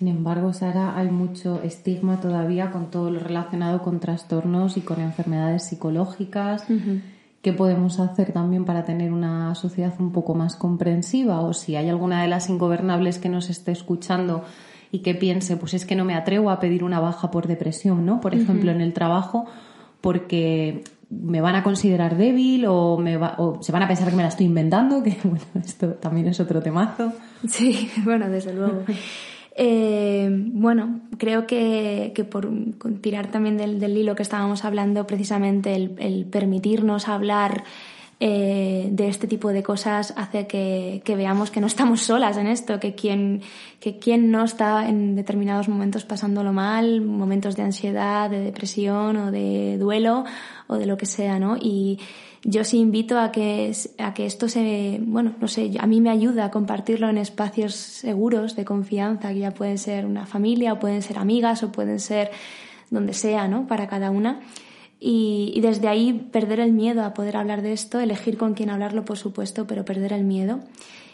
Speaker 2: Sin embargo, Sara, hay mucho estigma todavía con todo lo relacionado con trastornos y con enfermedades psicológicas. ¿Qué podemos hacer también para tener una sociedad un poco más comprensiva? O si hay alguna de las ingobernables que nos esté escuchando y que piense, pues es que no me atrevo a pedir una baja por depresión, ¿no? Por ejemplo, en el trabajo, porque me van a considerar débil o, me o se van a pensar que me la estoy inventando, que [laughs] bueno, esto también es otro temazo.
Speaker 3: Sí, [laughs] bueno, desde luego. Eh, bueno, creo que, que por tirar también del, del, hilo que estábamos hablando, precisamente el, permitirnos hablar eh, de este tipo de cosas hace que, veamos que no estamos solas en esto, que quien, que quien no está en determinados momentos pasándolo mal, momentos de ansiedad, de depresión o de duelo o de lo que sea, ¿no? Y yo sí invito a que, a que esto se, bueno, no sé, a mí me ayuda a compartirlo en espacios seguros, de confianza, que ya pueden ser una familia o pueden ser amigas o pueden ser donde sea, ¿no? Para cada una y, desde ahí perder el miedo a poder hablar de esto, elegir con quién hablarlo, por supuesto, pero perder el miedo.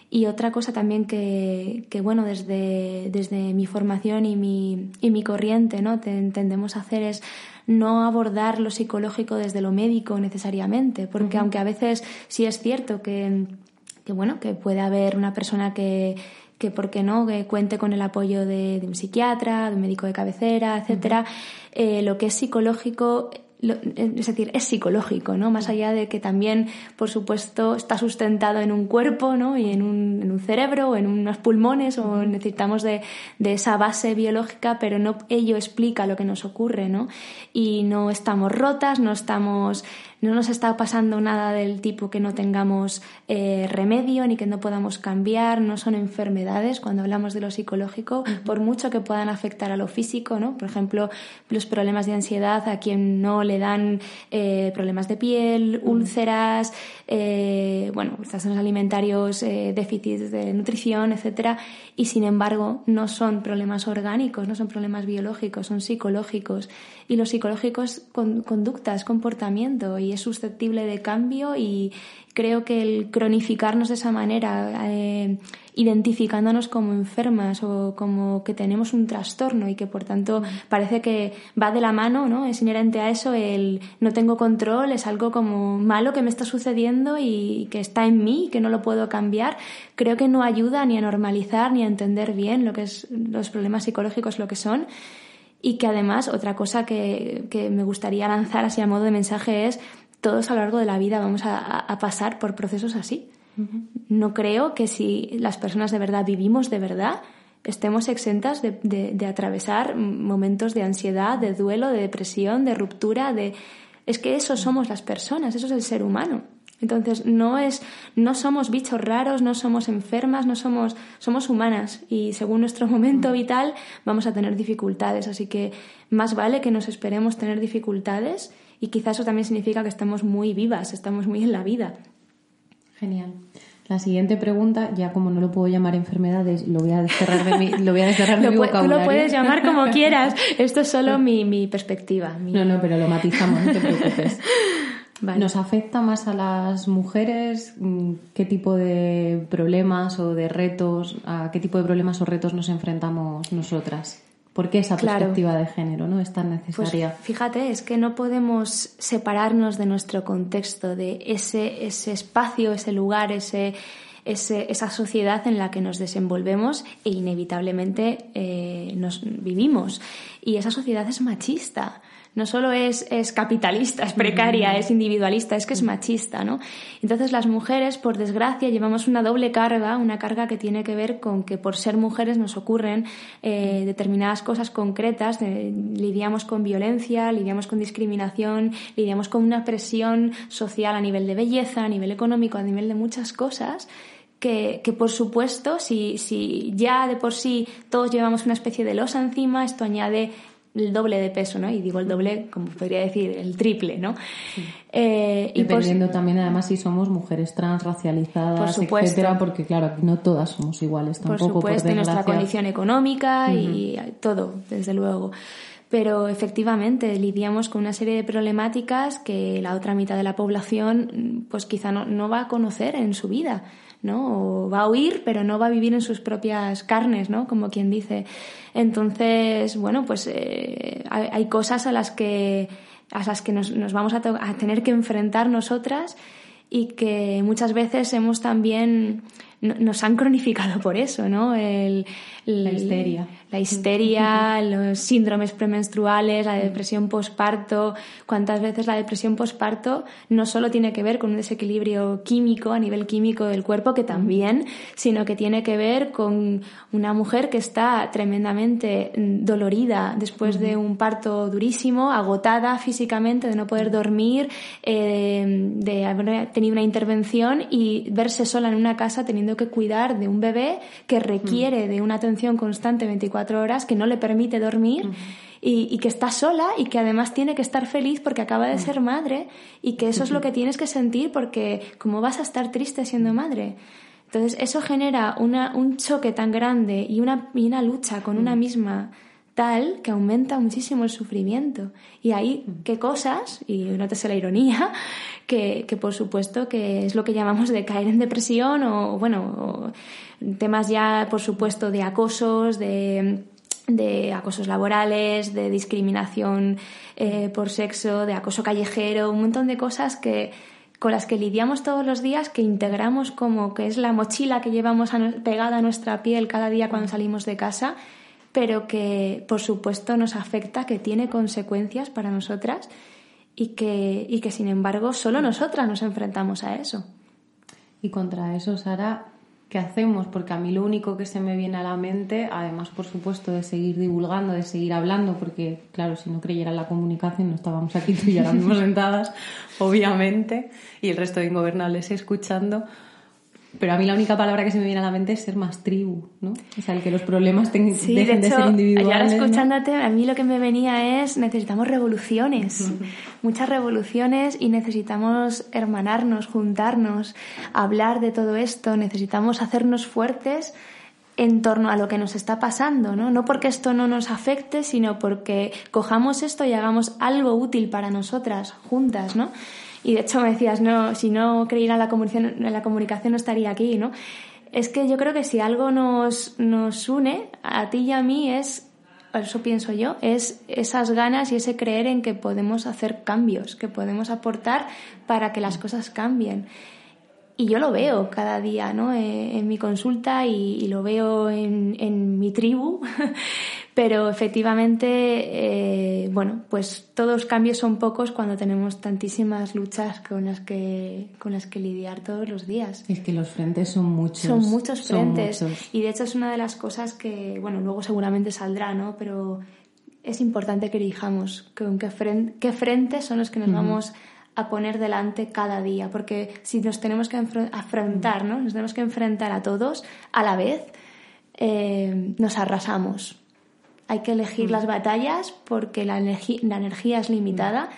Speaker 3: Y otra cosa también que, que bueno, desde, desde mi formación y mi, y mi corriente, ¿no? Te, tendemos a hacer es no abordar lo psicológico desde lo médico necesariamente, porque aunque a veces sí es cierto que, que, bueno, que puede haber una persona que, que por qué no, que cuente con el apoyo de, un psiquiatra, de un médico de cabecera, etcétera, eh, lo que es psicológico es decir, es psicológico, ¿no? Más allá de que también, por supuesto, está sustentado en un cuerpo, ¿no? Y en un, en un cerebro o en unos pulmones o necesitamos de, de, esa base biológica, pero no ello explica lo que nos ocurre, ¿no? Y no estamos rotas, no estamos no nos está pasando nada del tipo que no tengamos eh, remedio ni que no podamos cambiar, no son enfermedades cuando hablamos de lo psicológico, por mucho que puedan afectar a lo físico, ¿no? Por ejemplo, los problemas de ansiedad a quien no le dan eh, problemas de piel, úlceras, eh, bueno, trastornos alimentarios, eh, déficits de nutrición, etcétera, y sin embargo no son problemas orgánicos, no son problemas biológicos, son psicológicos. Y lo psicológico es conductas, comportamiento, y es susceptible de cambio y creo que el cronificarnos de esa manera, eh, identificándonos como enfermas o como que tenemos un trastorno y que por tanto parece que va de la mano, ¿no? Es inherente a eso el no tengo control, es algo como malo que me está sucediendo y que está en mí, que no lo puedo cambiar. Creo que no ayuda ni a normalizar ni a entender bien lo que es los problemas psicológicos, lo que son y que además otra cosa que, que, me gustaría lanzar así a modo de mensaje es todos a lo largo de la vida vamos a, pasar por procesos así. No creo que si las personas de verdad vivimos de verdad, estemos exentas de, de, atravesar momentos de ansiedad, de duelo, de depresión, de ruptura, de... Es que eso somos las personas, eso es el ser humano. Entonces no es, no somos bichos raros, no somos enfermas, no somos, somos humanas y según nuestro [laughs] momento vital vamos a tener dificultades. Así que más vale que nos esperemos tener dificultades y quizás eso también significa que estamos muy vivas, estamos muy en la vida.
Speaker 2: Genial. La siguiente pregunta, ya como no lo puedo llamar enfermedades, lo voy a desterrar de mi, lo voy a desterrar de mi vocabulario.
Speaker 3: Tú lo puedes llamar como [laughs] quieras. Esto es solo mi, mi perspectiva.
Speaker 2: No, no, pero lo matizamos, no te preocupes. [laughs] ¿Nos afecta más a las mujeres? ¿Qué tipo de problemas o de retos, a qué tipo de problemas o retos nos enfrentamos nosotras? ¿Por qué esa perspectiva de género no es tan necesaria?
Speaker 3: Pues fíjate, es que no podemos separarnos de nuestro contexto, de ese, ese espacio, ese lugar, ese, esa sociedad en la que nos desenvolvemos e inevitablemente eh, nos vivimos. Y esa sociedad es machista no solo es, es capitalista, es precaria, es individualista, es que es machista, ¿no? Entonces las mujeres, por desgracia, llevamos una doble carga, una carga que tiene que ver con que por ser mujeres nos ocurren eh, determinadas cosas concretas, lidiamos con violencia, lidiamos con discriminación, lidiamos con una presión social a nivel de belleza, a nivel económico, a nivel de muchas cosas. Que, que, por supuesto, si, si ya de por sí todos llevamos una especie de losa encima, esto añade el doble de peso, ¿no? Y digo el doble, como podría decir, el triple, ¿no?
Speaker 2: Eh, Dependiendo también, además, si somos mujeres transracializadas, etcétera, porque claro, no todas somos iguales tampoco.
Speaker 3: Por supuesto, nuestra condición económica y todo, desde luego. Pero efectivamente lidiamos con una serie de problemáticas que la otra mitad de la población, pues quizá no, no va a conocer en su vida. ¿No? O va a huir, pero no va a vivir en sus propias carnes, ¿no? Como quien dice. Entonces, bueno, pues eh, hay, cosas a las que, a las que nos, nos vamos a, tener que enfrentar nosotras y que muchas veces hemos también nos han cronificado por eso, ¿no?
Speaker 2: El, la histeria.
Speaker 3: La histeria, los síndromes premenstruales, la depresión posparto. ¿Cuántas veces la depresión posparto no solo tiene que ver con un desequilibrio químico, a nivel químico del cuerpo, que también, sino que tiene que ver con una mujer que está tremendamente dolorida después de un parto durísimo, agotada físicamente, de no poder dormir, eh, de haber tenido una intervención y verse sola en una casa teniendo que cuidar de un bebé que requiere de una atención constante 24 horas, que no le permite dormir. Y, que está sola y que además tiene que estar feliz porque acaba de ser madre y que eso es lo que [laughs] tienes que sentir porque ¿cómo vas a estar triste siendo madre? Entonces eso genera una, un choque tan grande y una, y una lucha con una misma tal que aumenta muchísimo el sufrimiento. Y ahí, qué cosas, y nótese la ironía, que, que, por supuesto que es lo que llamamos de caer en depresión o, bueno, temas ya, por supuesto, de acosos, de de acosos laborales, de discriminación eh, por sexo, de acoso callejero, un montón de cosas que, con las que lidiamos todos los días, que integramos como que es la mochila que llevamos pegada a nuestra piel cada día cuando salimos de casa pero que por supuesto nos afecta, que tiene consecuencias para nosotras y que, y que sin embargo solo nosotras nos enfrentamos a eso.
Speaker 2: Y contra eso, Sara, ¿qué hacemos? Porque a mí lo único que se me viene a la mente, además por supuesto de seguir divulgando, de seguir hablando, porque claro, si no creyera la comunicación no estábamos aquí tú y ahora mismo [laughs] sentadas, obviamente, y el resto de ingobernables escuchando, pero a mí la única palabra que se me viene a la mente es ser más tribu, ¿no? O sea, el que los problemas dejen de, ser individuales. Y ahora
Speaker 3: escuchándote, a mí lo que me venía es necesitamos revoluciones, muchas revoluciones y necesitamos hermanarnos, juntarnos, hablar de todo esto, necesitamos hacernos fuertes en torno a lo que nos está pasando, ¿no? No porque esto no nos afecte, sino porque cojamos esto y hagamos algo útil para nosotras juntas, ¿no? Y de hecho me decías, no, si no creyera en la comunicación, en la comunicación no estaría aquí, ¿no? Es que yo creo que si algo nos, nos une a ti y a mí es, eso pienso yo, es esas ganas y ese creer en que podemos hacer cambios, que podemos aportar para que las cosas cambien. Y yo lo veo cada día, ¿no? Eh, en mi consulta y, lo veo en, en mi tribu, [laughs] pero efectivamente, eh, bueno, pues todos los cambios son pocos cuando tenemos tantísimas luchas con las que con las que lidiar todos los días.
Speaker 2: Es que los frentes son muchos.
Speaker 3: Son muchos frentes. Y de hecho es una de las cosas que, bueno, luego seguramente saldrá, ¿no? Pero es importante que elijamos con qué, frentes son los que nos vamos a poner delante cada día, porque si nos tenemos que afrontar, ¿no? Nos tenemos que enfrentar a todos a la vez, eh, nos arrasamos. Hay que elegir las batallas porque la, la energía es limitada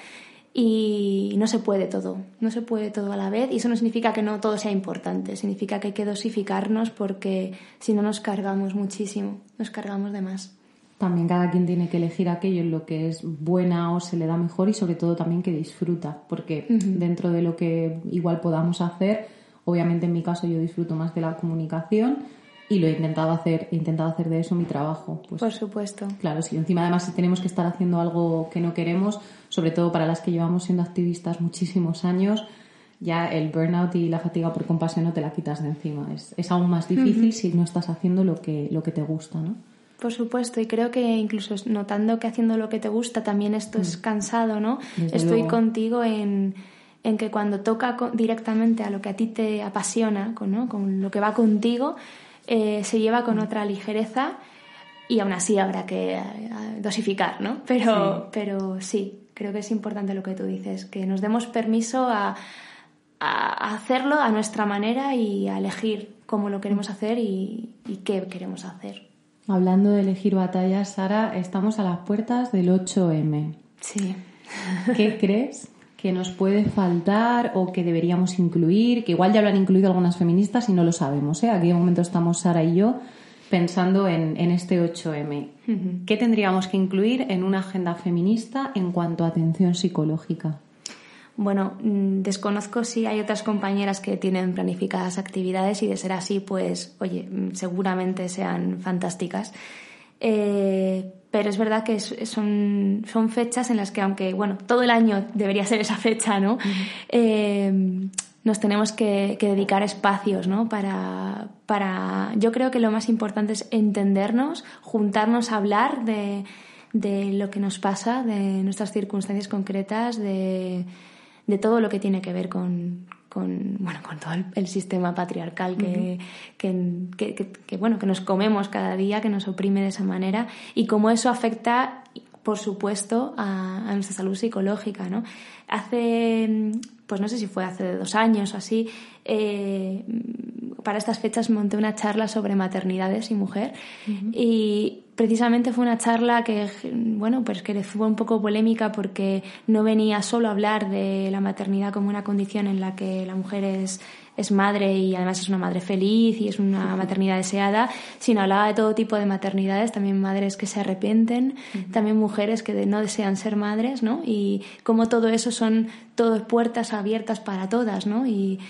Speaker 3: y no se puede todo, no se puede todo a la vez. Y eso no significa que no todo sea importante, significa que hay que dosificarnos porque si no nos cargamos muchísimo, nos cargamos de más.
Speaker 2: También cada quien tiene que elegir aquello en lo que es buena o se le da mejor y sobre todo también que disfruta, porque dentro de lo que igual podamos hacer, obviamente en mi caso yo disfruto más de la comunicación y lo he intentado hacer, he intentado hacer de eso mi trabajo.
Speaker 3: Pues, Por supuesto.
Speaker 2: Claro, si encima además si tenemos que estar haciendo algo que no queremos, sobre todo para las que llevamos siendo activistas muchísimos años, ya el burnout y la fatiga por compasión no te la quitas de encima. Es, es aún más difícil si no estás haciendo lo que, lo que te gusta, ¿no?
Speaker 3: Por supuesto, y creo que incluso notando que haciendo lo que te gusta también esto es mm. cansado, ¿no? Estoy contigo en, en, que cuando toca directamente a lo que a ti te apasiona, ¿no? con lo que va contigo, eh, se lleva con otra ligereza y aún así habrá que eh, dosificar, ¿no? Pero sí. pero sí, creo que es importante lo que tú dices, que nos demos permiso a, a hacerlo a nuestra manera y a elegir cómo lo queremos hacer y, y qué queremos hacer.
Speaker 2: Hablando de elegir batallas, Sara, estamos a las puertas del 8M.
Speaker 3: Sí.
Speaker 2: ¿Qué [laughs] crees que nos puede faltar o que deberíamos incluir? Que igual ya lo han incluido algunas feministas y no lo sabemos. ¿eh? Aquí de momento estamos Sara y yo pensando en, este 8M. ¿Qué tendríamos que incluir en una agenda feminista en cuanto a atención psicológica?
Speaker 3: Bueno, mm, desconozco si hay otras compañeras que tienen planificadas actividades y de ser así, pues, oye, mm, seguramente sean fantásticas. Eh, pero es verdad que son, son fechas en las que, aunque, bueno, todo el año debería ser esa fecha, ¿no? Eh, nos tenemos que, dedicar espacios, ¿no? Para, para. Yo creo que lo más importante es entendernos, juntarnos a hablar de, de lo que nos pasa, de nuestras circunstancias concretas, de de todo lo que tiene que ver con, bueno, con todo el, sistema patriarcal que, que, bueno, que nos comemos cada día, que nos oprime de esa manera y cómo eso afecta, por supuesto, a, a nuestra salud psicológica. ¿no? Hace pues no sé si fue hace dos años o así, eh, para estas fechas monté una charla sobre maternidades y mujer y precisamente fue una charla que, bueno, pues que fue un poco polémica porque no venía solo a hablar de la maternidad como una condición en la que la mujer es es madre y además es una madre feliz y es una maternidad deseada, sino hablaba de todo tipo de maternidades, también madres que se arrepienten, también mujeres que no desean ser madres, ¿no? Y como todo eso son todas puertas abiertas para todas, ¿no? Y,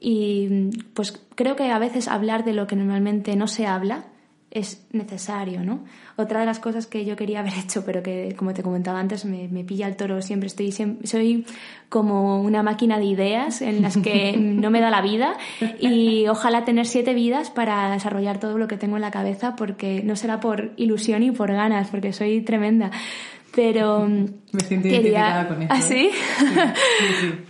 Speaker 3: y pues creo que a veces hablar de lo que normalmente no se habla, es necesario, ¿no? Otra de las cosas que yo quería [laughs] haber hecho, pero que, como te comentaba antes, me, pilla el toro siempre. Estoy soy como una máquina de ideas en las que [laughs] no me da la vida y ojalá tener siete vidas para desarrollar todo lo que tengo en la cabeza, porque no será por ilusión y por ganas, porque soy tremenda. Pero [laughs]
Speaker 2: me siento quería... con eso.
Speaker 3: ¿Ah, sí?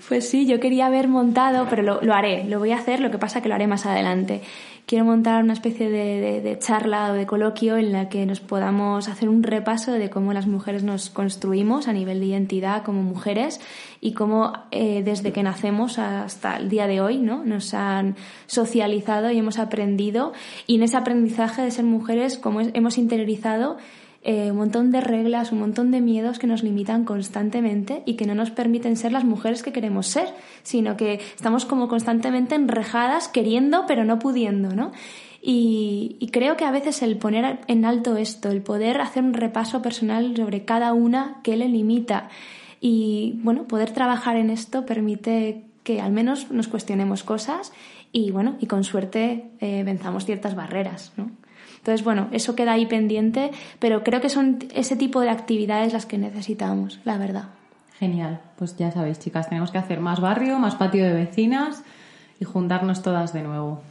Speaker 3: pues sí, yo quería haber montado, pero lo, lo haré, lo voy a hacer, lo que pasa que lo haré más adelante quiero montar una especie de, charla o de coloquio en la que nos podamos hacer un repaso de cómo las mujeres nos construimos a nivel de identidad como mujeres y cómo eh, desde que nacemos hasta el día de hoy ¿no? nos han socializado y hemos aprendido y en ese aprendizaje de ser mujeres como hemos interiorizado eh, un montón de reglas, un montón de miedos que nos limitan constantemente y que no nos permiten ser las mujeres que queremos ser, sino que estamos como constantemente enrejadas queriendo pero no pudiendo, ¿no? Y, creo que a veces el poner en alto esto, el poder hacer un repaso personal sobre cada una que le limita y bueno, poder trabajar en esto permite que al menos nos cuestionemos cosas y bueno, y con suerte eh, venzamos ciertas barreras, ¿no? Entonces, bueno, eso queda ahí pendiente, pero creo que son ese tipo de actividades las que necesitamos, la verdad.
Speaker 2: Genial, pues ya sabéis, chicas, tenemos que hacer más barrio, más patio de vecinas y juntarnos todas de nuevo.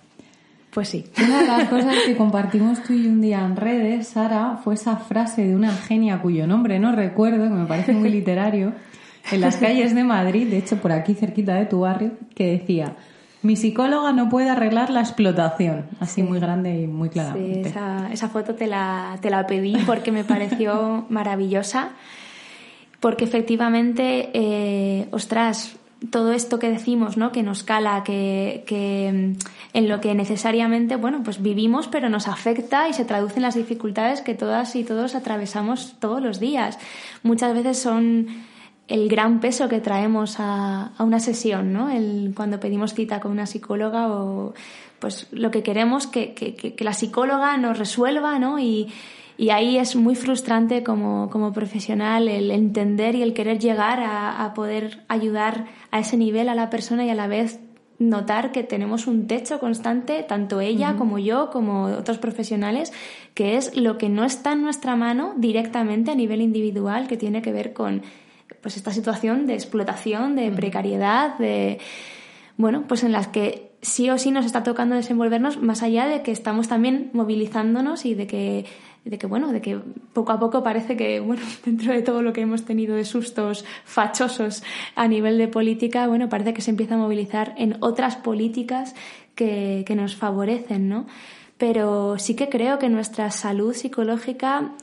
Speaker 3: Pues sí.
Speaker 2: Una de las [laughs] cosas que compartimos tú y un día en redes, Sara, fue esa frase de una genia cuyo nombre no recuerdo, que me parece muy literario, en las [laughs] calles de Madrid, de hecho por aquí cerquita de tu barrio, que decía, mi psicóloga no puede arreglar la explotación. Así muy grande y muy claramente.
Speaker 3: Sí, esa, foto te la, te la pedí porque me pareció [laughs] maravillosa. Porque efectivamente, eh, ostras, todo esto que decimos, ¿no? Que nos cala, que, que en lo que necesariamente, bueno, pues vivimos, pero nos afecta y se traducen las dificultades que todas y todos atravesamos todos los días. Muchas veces son el gran peso que traemos a, una sesión, ¿no? El, cuando pedimos cita con una psicóloga o pues lo que queremos que, que, la psicóloga nos resuelva, ¿no? Y, y ahí es muy frustrante como, como, profesional el entender y el querer llegar a, a, poder ayudar a ese nivel a la persona y a la vez notar que tenemos un techo constante, tanto ella como yo, como otros profesionales, que es lo que no está en nuestra mano directamente a nivel individual, que tiene que ver con pues esta situación de explotación, de precariedad, de bueno, pues en las que sí o sí nos está tocando desenvolvernos más allá de que estamos también movilizándonos y de que de que bueno, de que poco a poco parece que bueno, [laughs] dentro de todo lo que hemos tenido de sustos fachosos a nivel de política, bueno, parece que se empieza a movilizar en otras políticas que, que nos favorecen, ¿no? Pero sí que creo que nuestra salud psicológica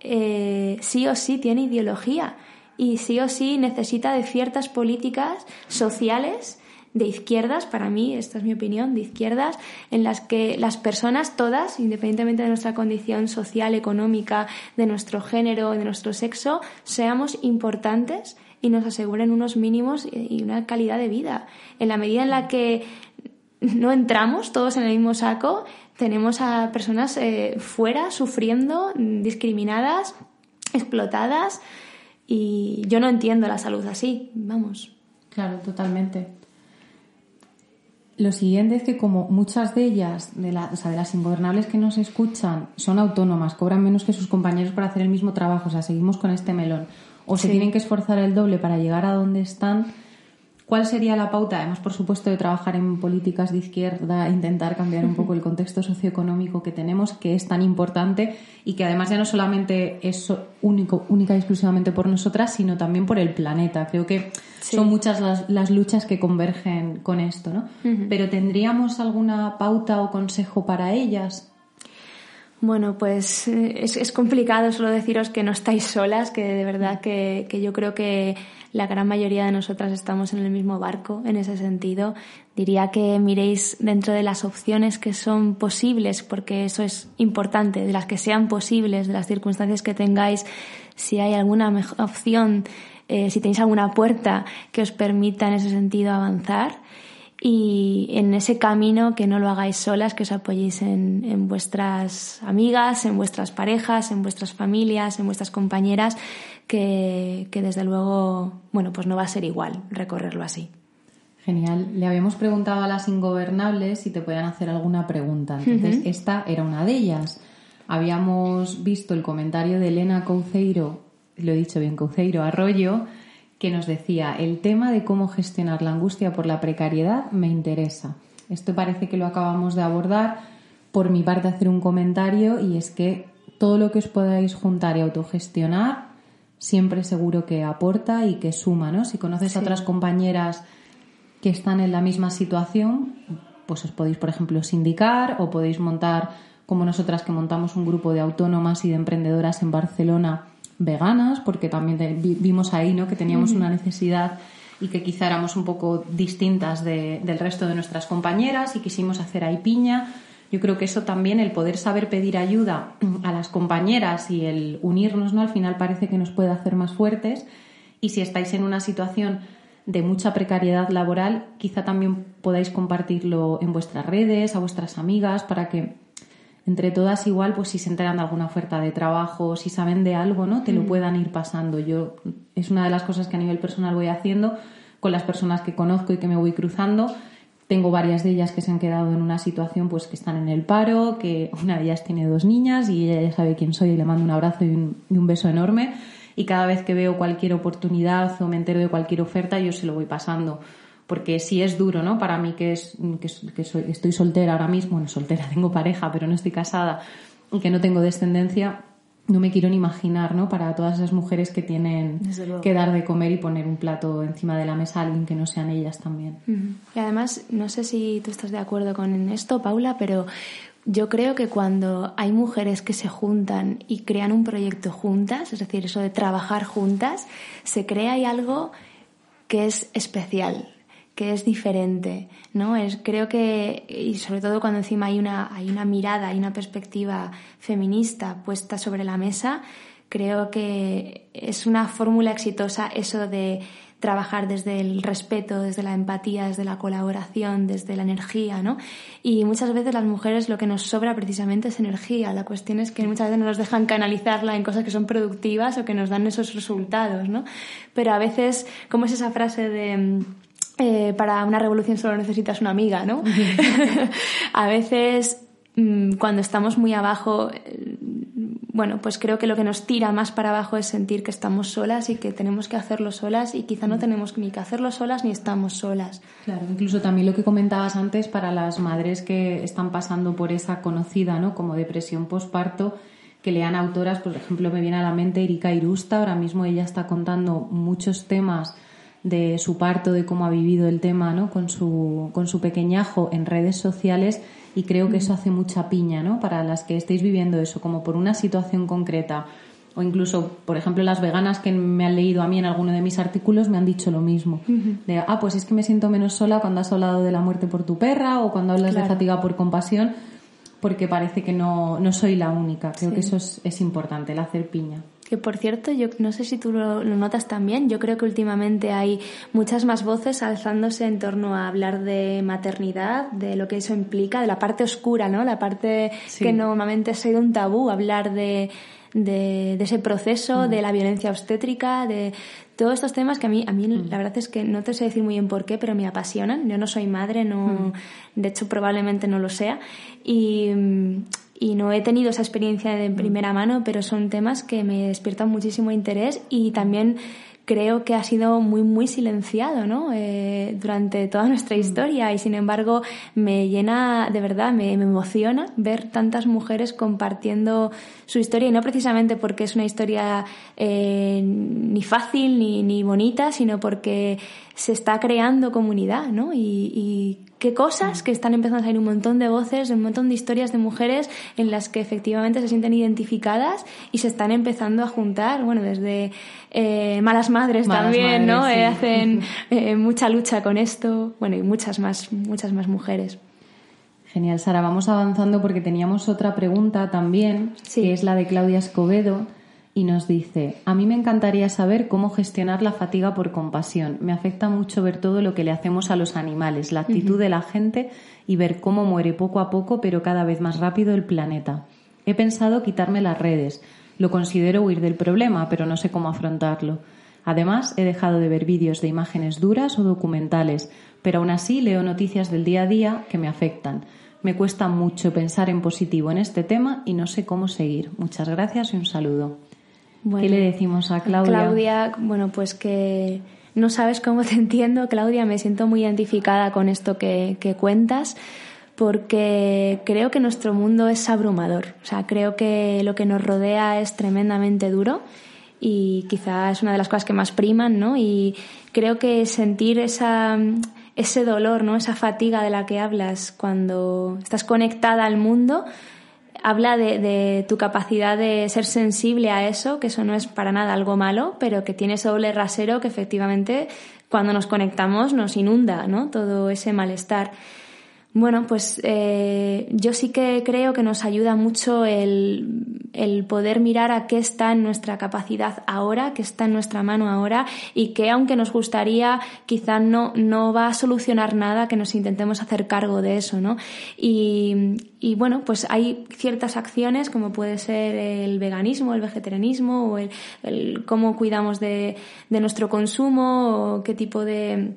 Speaker 3: eh, sí o sí tiene ideología y sí o sí necesita de ciertas políticas sociales de izquierdas, para mí, esta es mi opinión, de izquierdas, en las que las personas todas, independientemente de nuestra condición social, económica, de nuestro género, de nuestro sexo, seamos importantes y nos aseguren unos mínimos y una calidad de vida. En la medida en la que no entramos todos en el mismo saco, tenemos a personas eh, fuera sufriendo, discriminadas, explotadas y yo no entiendo la salud así, vamos.
Speaker 2: Claro, totalmente. Lo siguiente es que como muchas de ellas, de, la, o sea, de las ingobernables que nos escuchan, son autónomas, cobran menos que sus compañeros para hacer el mismo trabajo, o sea, seguimos con este melón, o se tienen que esforzar el doble para llegar a donde están, ¿Cuál sería la pauta? Además, por supuesto, de trabajar en políticas de izquierda, intentar cambiar un poco el contexto socioeconómico que tenemos, que es tan importante y que además ya no solamente es único, única y exclusivamente por nosotras, sino también por el planeta. Creo que son muchas las, luchas que convergen con esto, ¿no? Pero ¿tendríamos alguna pauta o consejo para ellas?
Speaker 3: Bueno, pues eh, es, es, complicado solo deciros que no estáis solas, que de verdad que, que yo creo que la gran mayoría de nosotras estamos en el mismo barco en ese sentido. Diría que miréis dentro de las opciones que son posibles, porque eso es importante, de las que sean posibles, de las circunstancias que tengáis, si hay alguna opción, eh, si tenéis alguna puerta que os permita en ese sentido avanzar y en ese camino que no lo hagáis solas, que os apoyéis en, en, vuestras amigas, en vuestras parejas, en vuestras familias, en vuestras compañeras, que, que, desde luego, bueno, pues no va a ser igual recorrerlo así.
Speaker 2: Genial. Le habíamos preguntado a las ingobernables si te podían hacer alguna pregunta. Entonces, esta era una de ellas. Habíamos visto el comentario de Elena Couceiro, lo he dicho bien, Couceiro Arroyo, que nos decía, el tema de cómo gestionar la angustia por la precariedad me interesa. Esto parece que lo acabamos de abordar. Por mi parte, hacer un comentario y es que todo lo que os podáis juntar y autogestionar siempre seguro que aporta y que suma, ¿no? Si conoces a otras compañeras que están en la misma situación, pues os podéis, por ejemplo, sindicar o podéis montar, como nosotras que montamos un grupo de autónomas y de emprendedoras en Barcelona, veganas, porque también vimos ahí ¿no? que teníamos una necesidad y que quizá éramos un poco distintas del resto de nuestras compañeras y quisimos hacer ahí piña. Yo creo que eso también, el poder saber pedir ayuda a las compañeras y el unirnos, ¿no? Al final parece que nos puede hacer más fuertes. Y si estáis en una situación de mucha precariedad laboral, quizá también podáis compartirlo en vuestras redes, a vuestras amigas, para que entre todas igual, pues si se enteran de alguna oferta de trabajo, si saben de algo, ¿no? Te lo mm. puedan ir pasando. Yo es una de las cosas que a nivel personal voy haciendo con las personas que conozco y que me voy cruzando. Tengo varias de ellas que se han quedado en una situación pues que están en el paro, que una de ellas tiene dos niñas y ella ya sabe quién soy y le mando un abrazo y un, y un beso enorme. Y cada vez que veo cualquier oportunidad o me entero de cualquier oferta, yo se lo voy pasando porque sí es duro, ¿no? Para mí que, es, que, soy, estoy soltera ahora mismo, bueno, soltera, [laughs] tengo pareja, pero no estoy casada y que no tengo descendencia, no me quiero ni imaginar, ¿no? Para todas esas mujeres que tienen que dar de comer y poner un plato encima de la mesa a alguien que no sean ellas también.
Speaker 3: Y además, no sé si tú estás de acuerdo con esto, Paula, pero yo creo que cuando hay mujeres que se juntan y crean un proyecto juntas, es decir, eso de trabajar juntas, se crea ahí algo que es especial, que es diferente, ¿no? Es, creo que, y sobre todo cuando encima hay una, hay una mirada, hay una perspectiva feminista puesta sobre la mesa, creo que es una fórmula exitosa eso de trabajar desde el respeto, desde la empatía, desde la colaboración, desde la energía, ¿no? Y muchas veces las mujeres lo que nos sobra precisamente es energía. La cuestión es que muchas veces no nos dejan canalizarla en cosas que son productivas o que nos dan esos resultados, ¿no? Pero a veces, como es esa frase de eh, para una revolución solo necesitas una amiga, ¿no? [laughs] [laughs] a veces mm, cuando estamos muy abajo, bueno, pues creo que lo que nos tira más para abajo es sentir que estamos solas y que tenemos que hacerlo solas y quizá no tenemos ni que hacerlo solas ni estamos solas.
Speaker 2: Claro, incluso también lo que comentabas antes para las madres que están pasando por esa conocida, ¿no? Como depresión postparto, que lean autoras, por ejemplo, me viene a la mente Erika Irusta, ahora mismo ella está contando muchos temas de su parto, de cómo ha vivido el tema, ¿no? Con su, con su pequeñajo en redes sociales y creo que eso hace mucha piña, ¿no? Para las que estéis viviendo eso, como por una situación concreta. O incluso, por ejemplo, las veganas que me han leído a mí en alguno de mis artículos me han dicho lo mismo. De, ah, pues es que me siento menos sola cuando has hablado de la muerte por tu perra o cuando hablas de fatiga por compasión, porque parece que no, no soy la única. Creo que eso es, es importante, el hacer piña.
Speaker 3: Que por cierto, yo no sé si tú lo, notas también, yo creo que últimamente hay muchas más voces alzándose en torno a hablar de maternidad, de lo que eso implica, de la parte oscura, ¿no? La parte que normalmente ha sido un tabú, hablar de, de, ese proceso, mm. de la violencia obstétrica, de todos estos temas que a mí, a mí mm. la verdad es que no te sé decir muy bien por qué, pero me apasionan. Yo no soy madre, no, mm. de hecho probablemente no lo sea. Y, y no he tenido esa experiencia de primera mano, pero son temas que me despiertan muchísimo interés y también creo que ha sido muy, muy silenciado ¿no? Eh, durante toda nuestra historia y sin embargo me llena, de verdad, me, emociona ver tantas mujeres compartiendo su historia y no precisamente porque es una historia eh, ni fácil ni, ni bonita, sino porque se está creando comunidad ¿no? y, y qué cosas que están empezando a salir un montón de voces, un montón de historias de mujeres en las que efectivamente se sienten identificadas y se están empezando a juntar, bueno, desde eh, malas madres también, ¿no? Eh, hacen [laughs] eh, mucha lucha con esto, bueno, y muchas más, muchas más mujeres.
Speaker 2: Genial, Sara. Vamos avanzando porque teníamos otra pregunta también, que es la de Claudia Escobedo y nos dice, a mí me encantaría saber cómo gestionar la fatiga por compasión. Me afecta mucho ver todo lo que le hacemos a los animales, la actitud de la gente y ver cómo muere poco a poco pero cada vez más rápido el planeta. He pensado quitarme las redes. Lo considero huir del problema, pero no sé cómo afrontarlo. Además, he dejado de ver vídeos de imágenes duras o documentales, pero aún así leo noticias del día a día que me afectan. Me cuesta mucho pensar en positivo en este tema y no sé cómo seguir. Muchas gracias y un saludo. ¿Qué le decimos a Claudia?
Speaker 3: Claudia, bueno, pues que no sabes cómo te [laughs] entiendo, Claudia, me siento muy identificada con esto que, cuentas porque creo que nuestro mundo es abrumador, o sea, creo que lo que nos rodea es tremendamente duro y quizás es una de las cosas que más priman, ¿no? Y creo que sentir esa, ese dolor, ¿no? Esa fatiga de la que hablas cuando estás conectada al mundo, habla de, tu capacidad de ser sensible a eso, que eso no es para nada algo malo, pero que tiene ese doble rasero que efectivamente cuando nos conectamos nos inunda, ¿no? Todo ese malestar. Bueno, pues eh, yo sí que creo que nos ayuda mucho el, el, poder mirar a qué está en nuestra capacidad ahora, qué está en nuestra mano ahora y que aunque nos gustaría, quizá no, no va a solucionar nada que nos intentemos hacer cargo de eso, ¿no? Y, y bueno, pues hay ciertas acciones como puede ser el veganismo, el vegetarianismo o el, el cómo cuidamos de, de nuestro consumo o qué tipo de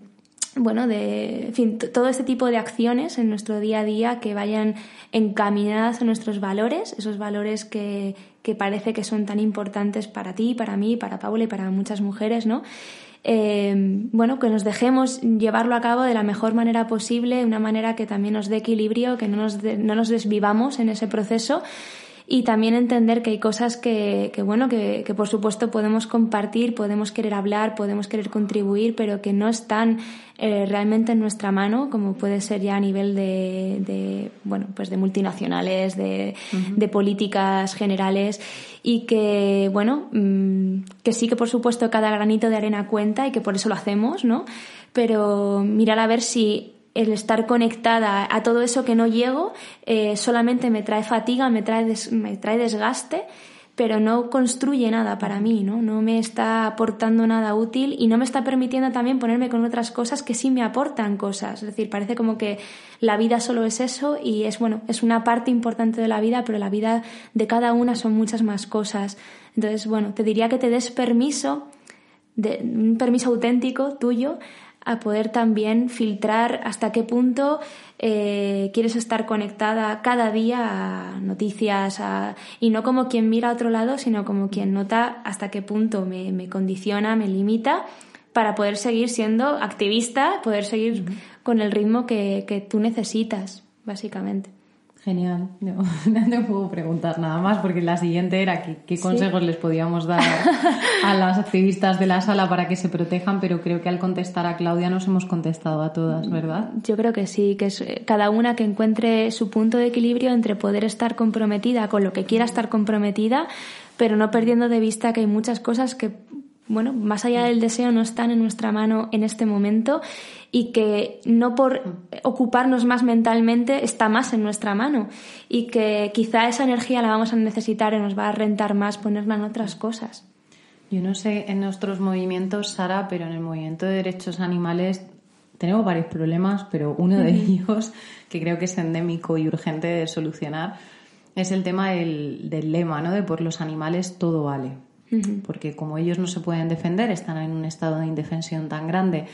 Speaker 3: bueno, de, fin, todo este tipo de acciones en nuestro día a día que vayan encaminadas a nuestros valores, esos valores que, que parece que son tan importantes para ti, para mí, para Paula y para muchas mujeres, ¿no? Eh, bueno, que nos dejemos llevarlo a cabo de la mejor manera posible, una manera que también nos dé equilibrio, que no nos, no nos desvivamos en ese proceso y también entender que hay cosas que, que bueno, que, que, por supuesto podemos compartir, podemos querer hablar, podemos querer contribuir, pero que no están eh, realmente en nuestra mano, como puede ser ya a nivel de, de bueno, pues de multinacionales, de, de, políticas generales y que, bueno, mm, que sí que por supuesto cada granito de arena cuenta y que por eso lo hacemos, ¿no? Pero mirar a ver si el estar conectada a todo eso que no llego eh, solamente me trae fatiga, me trae, me trae desgaste, pero no construye nada para mí, ¿no? No me está aportando nada útil y no me está permitiendo también ponerme con otras cosas que sí me aportan cosas. Es decir, parece como que la vida solo es eso y es, bueno, es una parte importante de la vida, pero la vida de cada una son muchas más cosas. Entonces, bueno, te diría que te des permiso, de, un permiso auténtico tuyo, a poder también filtrar hasta qué punto eh, quieres estar conectada cada día a noticias y no como quien mira a otro lado, sino como quien nota hasta qué punto me, condiciona, me limita para poder seguir siendo activista, poder seguir con el ritmo que tú necesitas, básicamente.
Speaker 2: Genial. No, [laughs] te puedo preguntar nada más porque la siguiente era qué, consejos les podíamos dar a las activistas de la sala para que se protejan, pero creo que al contestar a Claudia nos hemos contestado a todas, ¿verdad?
Speaker 3: Yo creo que sí, que es eh, cada una que encuentre su punto de equilibrio entre poder estar comprometida con lo que quiera estar comprometida, pero no perdiendo de vista que hay muchas cosas que bueno, más allá del deseo no están en nuestra mano en este momento y que no por ocuparnos más mentalmente está más en nuestra mano y que quizá esa energía la vamos a necesitar y nos va a rentar más ponerla en otras cosas.
Speaker 2: Yo no sé en nuestros movimientos, Sara, pero en el movimiento de derechos animales tenemos varios problemas, pero uno de ellos, que creo que es endémico y urgente de solucionar, es el tema del, del lema, ¿no? De por los animales todo vale porque como ellos no se pueden defender, están en un estado de indefensión tan grande.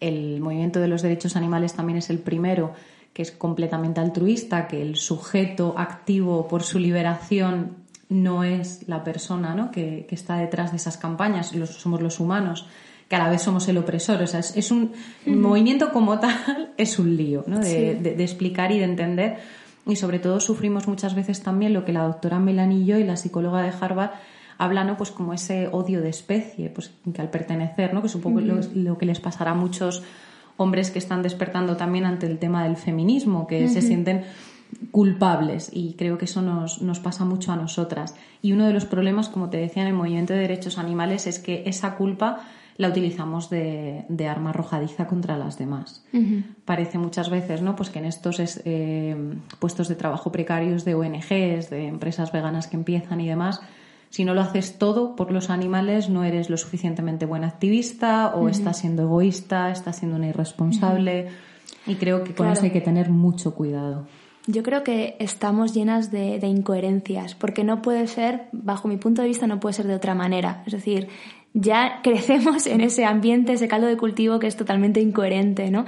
Speaker 2: El movimiento de los derechos animales también es el primero que es completamente altruista, que el sujeto activo por su liberación no es la persona ¿no? que, está detrás de esas campañas, somos los humanos, que a la vez somos el opresor. O sea, es, un movimiento como tal, [laughs] es un lío ¿no? de, explicar y de entender. Y sobre todo sufrimos muchas veces también lo que la doctora Melanillo y la psicóloga de Harvard habla ¿no? pues como ese odio de especie, pues que al pertenecer, ¿no? que supongo lo, lo, que les pasará a muchos hombres que están despertando también ante el tema del feminismo, que se sienten culpables y creo que eso nos, nos, pasa mucho a nosotras. Y uno de los problemas, como te decía, en el movimiento de derechos animales es que esa culpa la utilizamos de, de arma arrojadiza contra las demás. Parece muchas veces ¿no? pues que en estos eh, puestos de trabajo precarios de ONGs, de empresas veganas que empiezan y demás, si no lo haces todo por los animales, no eres lo suficientemente buen activista o estás siendo egoísta, estás siendo una irresponsable. Y creo que con eso hay que tener mucho cuidado.
Speaker 3: Yo creo que estamos llenas de, de, incoherencias, porque no puede ser, bajo mi punto de vista, no puede ser de otra manera. Es decir, ya crecemos en ese ambiente, ese caldo de cultivo que es totalmente incoherente, ¿no?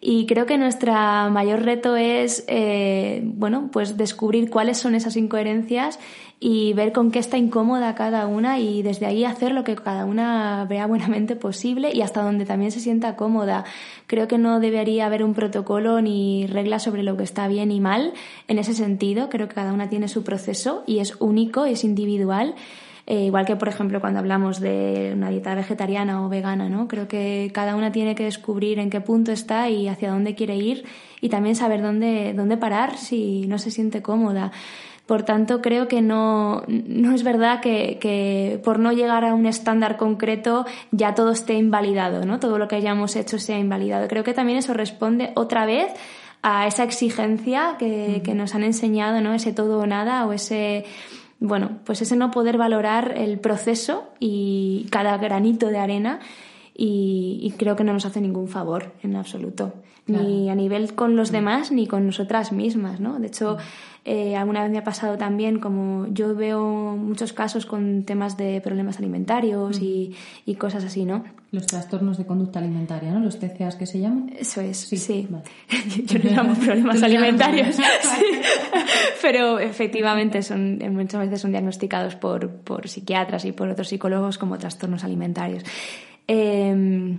Speaker 3: Y creo que nuestro mayor reto es, eh, bueno, pues descubrir cuáles son esas incoherencias y ver con qué está incómoda cada una y desde ahí hacer lo que cada una vea buenamente posible y hasta donde también se sienta cómoda. Creo que no debería haber un protocolo ni reglas sobre lo que está bien y mal en ese sentido. Creo que cada una tiene su proceso y es único, es individual eh, igual que, por ejemplo, cuando hablamos de una dieta vegetariana o vegana, ¿no? Creo que cada una tiene que descubrir en qué punto está y hacia dónde quiere ir y también saber dónde, dónde parar si no se siente cómoda. Por tanto, creo que no, no es verdad que, que, por no llegar a un estándar concreto ya todo esté invalidado, ¿no? Todo lo que hayamos hecho sea invalidado. Creo que también eso responde otra vez a esa exigencia que, que nos han enseñado, ¿no? Ese todo o nada o ese bueno, pues ese no poder valorar el proceso y cada granito de arena y, creo que no nos hace ningún favor en absoluto, ni a nivel con los demás ni con nosotras mismas, ¿no? De hecho, eh, alguna vez me ha pasado también, como yo veo muchos casos con temas de problemas alimentarios y, cosas así, ¿no?
Speaker 2: Los trastornos de conducta alimentaria, ¿no? Los TCAs que se llaman.
Speaker 3: Eso es, sí. [laughs] yo no llamo problemas [laughs] alimentarios, [laughs] pero efectivamente son, muchas veces son diagnosticados por, por psiquiatras y por otros psicólogos como trastornos alimentarios. Eh,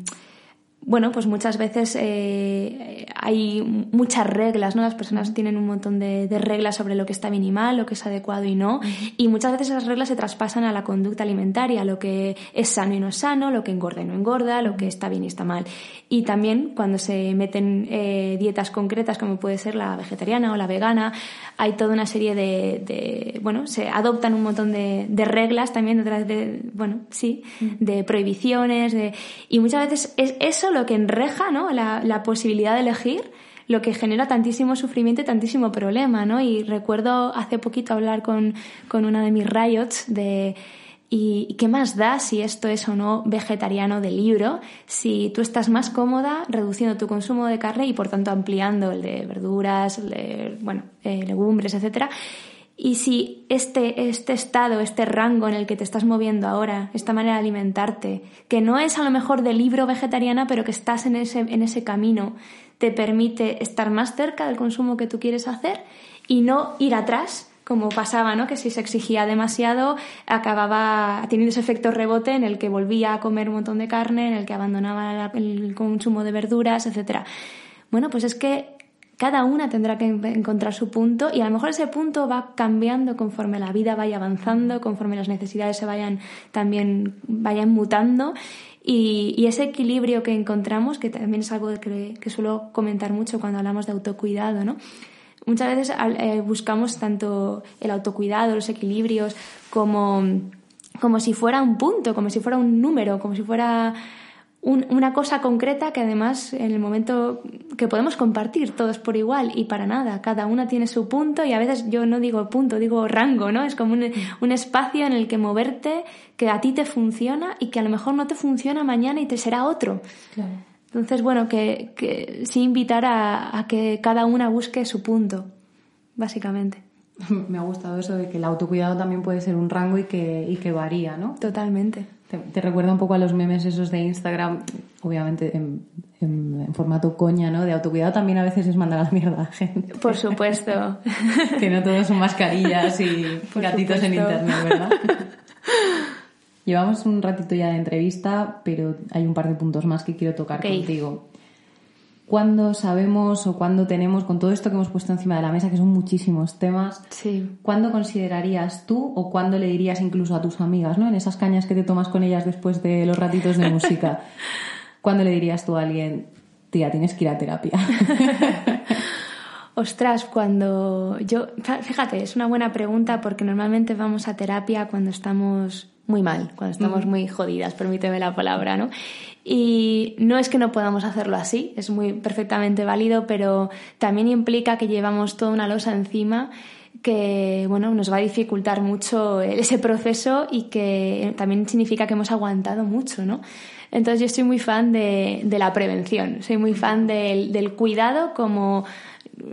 Speaker 3: bueno, pues muchas veces eh, hay muchas reglas, ¿no? Las personas tienen un montón de, reglas sobre lo que está bien y mal, lo que es adecuado y no, y muchas veces esas reglas se traspasan a la conducta alimentaria, lo que es sano y no es sano, lo que engorda y no engorda, lo que está bien y está mal. Y también cuando se meten eh, dietas concretas, como puede ser la vegetariana o la vegana, hay toda una serie de, bueno, se adoptan un montón de, reglas también detrás de, bueno, sí, de prohibiciones, de, y muchas veces es eso lo que enreja ¿no? la, posibilidad de elegir, lo que genera tantísimo sufrimiento y tantísimo problema, ¿no? Y recuerdo hace poquito hablar con, con una de mis riots de ¿Y qué más da si esto es o no vegetariano de libro? Si tú estás más cómoda reduciendo tu consumo de carne y por tanto ampliando el de verduras, bueno, eh, legumbres, etcétera, Y si este, este estado, este rango en el que te estás moviendo ahora, esta manera de alimentarte, que no es a lo mejor de libro vegetariana, pero que estás en ese, en ese camino, te permite estar más cerca del consumo que tú quieres hacer y no ir atrás, como pasaba, ¿no? Que si se exigía demasiado, acababa teniendo ese efecto rebote en el que volvía a comer un montón de carne, en el que abandonaba el consumo de verduras, etcétera. Bueno, pues es que cada una tendrá que encontrar su punto y a lo mejor ese punto va cambiando conforme la vida vaya avanzando, conforme las necesidades se vayan también vayan mutando y, ese equilibrio que encontramos, que también es algo que, suelo comentar mucho cuando hablamos de autocuidado, ¿no? Muchas veces eh, buscamos tanto el autocuidado, los equilibrios, como, como si fuera un punto, como si fuera un número, como si fuera una cosa concreta que además en el momento que podemos compartir todos por igual y para nada, cada una tiene su punto y a veces yo no digo punto, digo rango, ¿no? Es como un, espacio en el que moverte que a ti te funciona y que a lo mejor no te funciona mañana y te será otro. Entonces, bueno, que, que sí invitar a, a que cada una busque su punto, básicamente. [laughs]
Speaker 2: Me ha gustado eso de que el autocuidado también puede ser un rango y que, y que varía, ¿no?
Speaker 3: Totalmente.
Speaker 2: Te, recuerda un poco a los memes esos de Instagram, obviamente en, formato coña, ¿no? De autocuidado también a veces es mandar a la mierda a gente.
Speaker 3: Por supuesto. [laughs]
Speaker 2: que no todos son mascarillas y [laughs] gatitos en internet, ¿verdad? [laughs] Llevamos un ratito ya de entrevista, pero hay un par de puntos más que quiero tocar contigo cuándo sabemos o cuándo tenemos, con todo esto que hemos puesto encima de la mesa, que son muchísimos temas,
Speaker 3: sí.
Speaker 2: ¿cuándo considerarías tú o cuándo le dirías incluso a tus amigas, ¿no? En esas cañas que te tomas con ellas después de los ratitos de música, [laughs] ¿cuándo le dirías tú a alguien, tía, tienes que ir a terapia? [laughs]
Speaker 3: Ostras, cuando yo, fíjate, es una buena pregunta porque normalmente vamos a terapia cuando estamos muy mal, cuando estamos muy jodidas, permíteme la palabra, ¿no? Y no es que no podamos hacerlo así, es muy perfectamente válido, pero también implica que llevamos toda una losa encima que bueno, nos va a dificultar mucho ese proceso y que también significa que hemos aguantado mucho, ¿no? Entonces yo soy muy fan de, la prevención, soy muy fan del, del cuidado como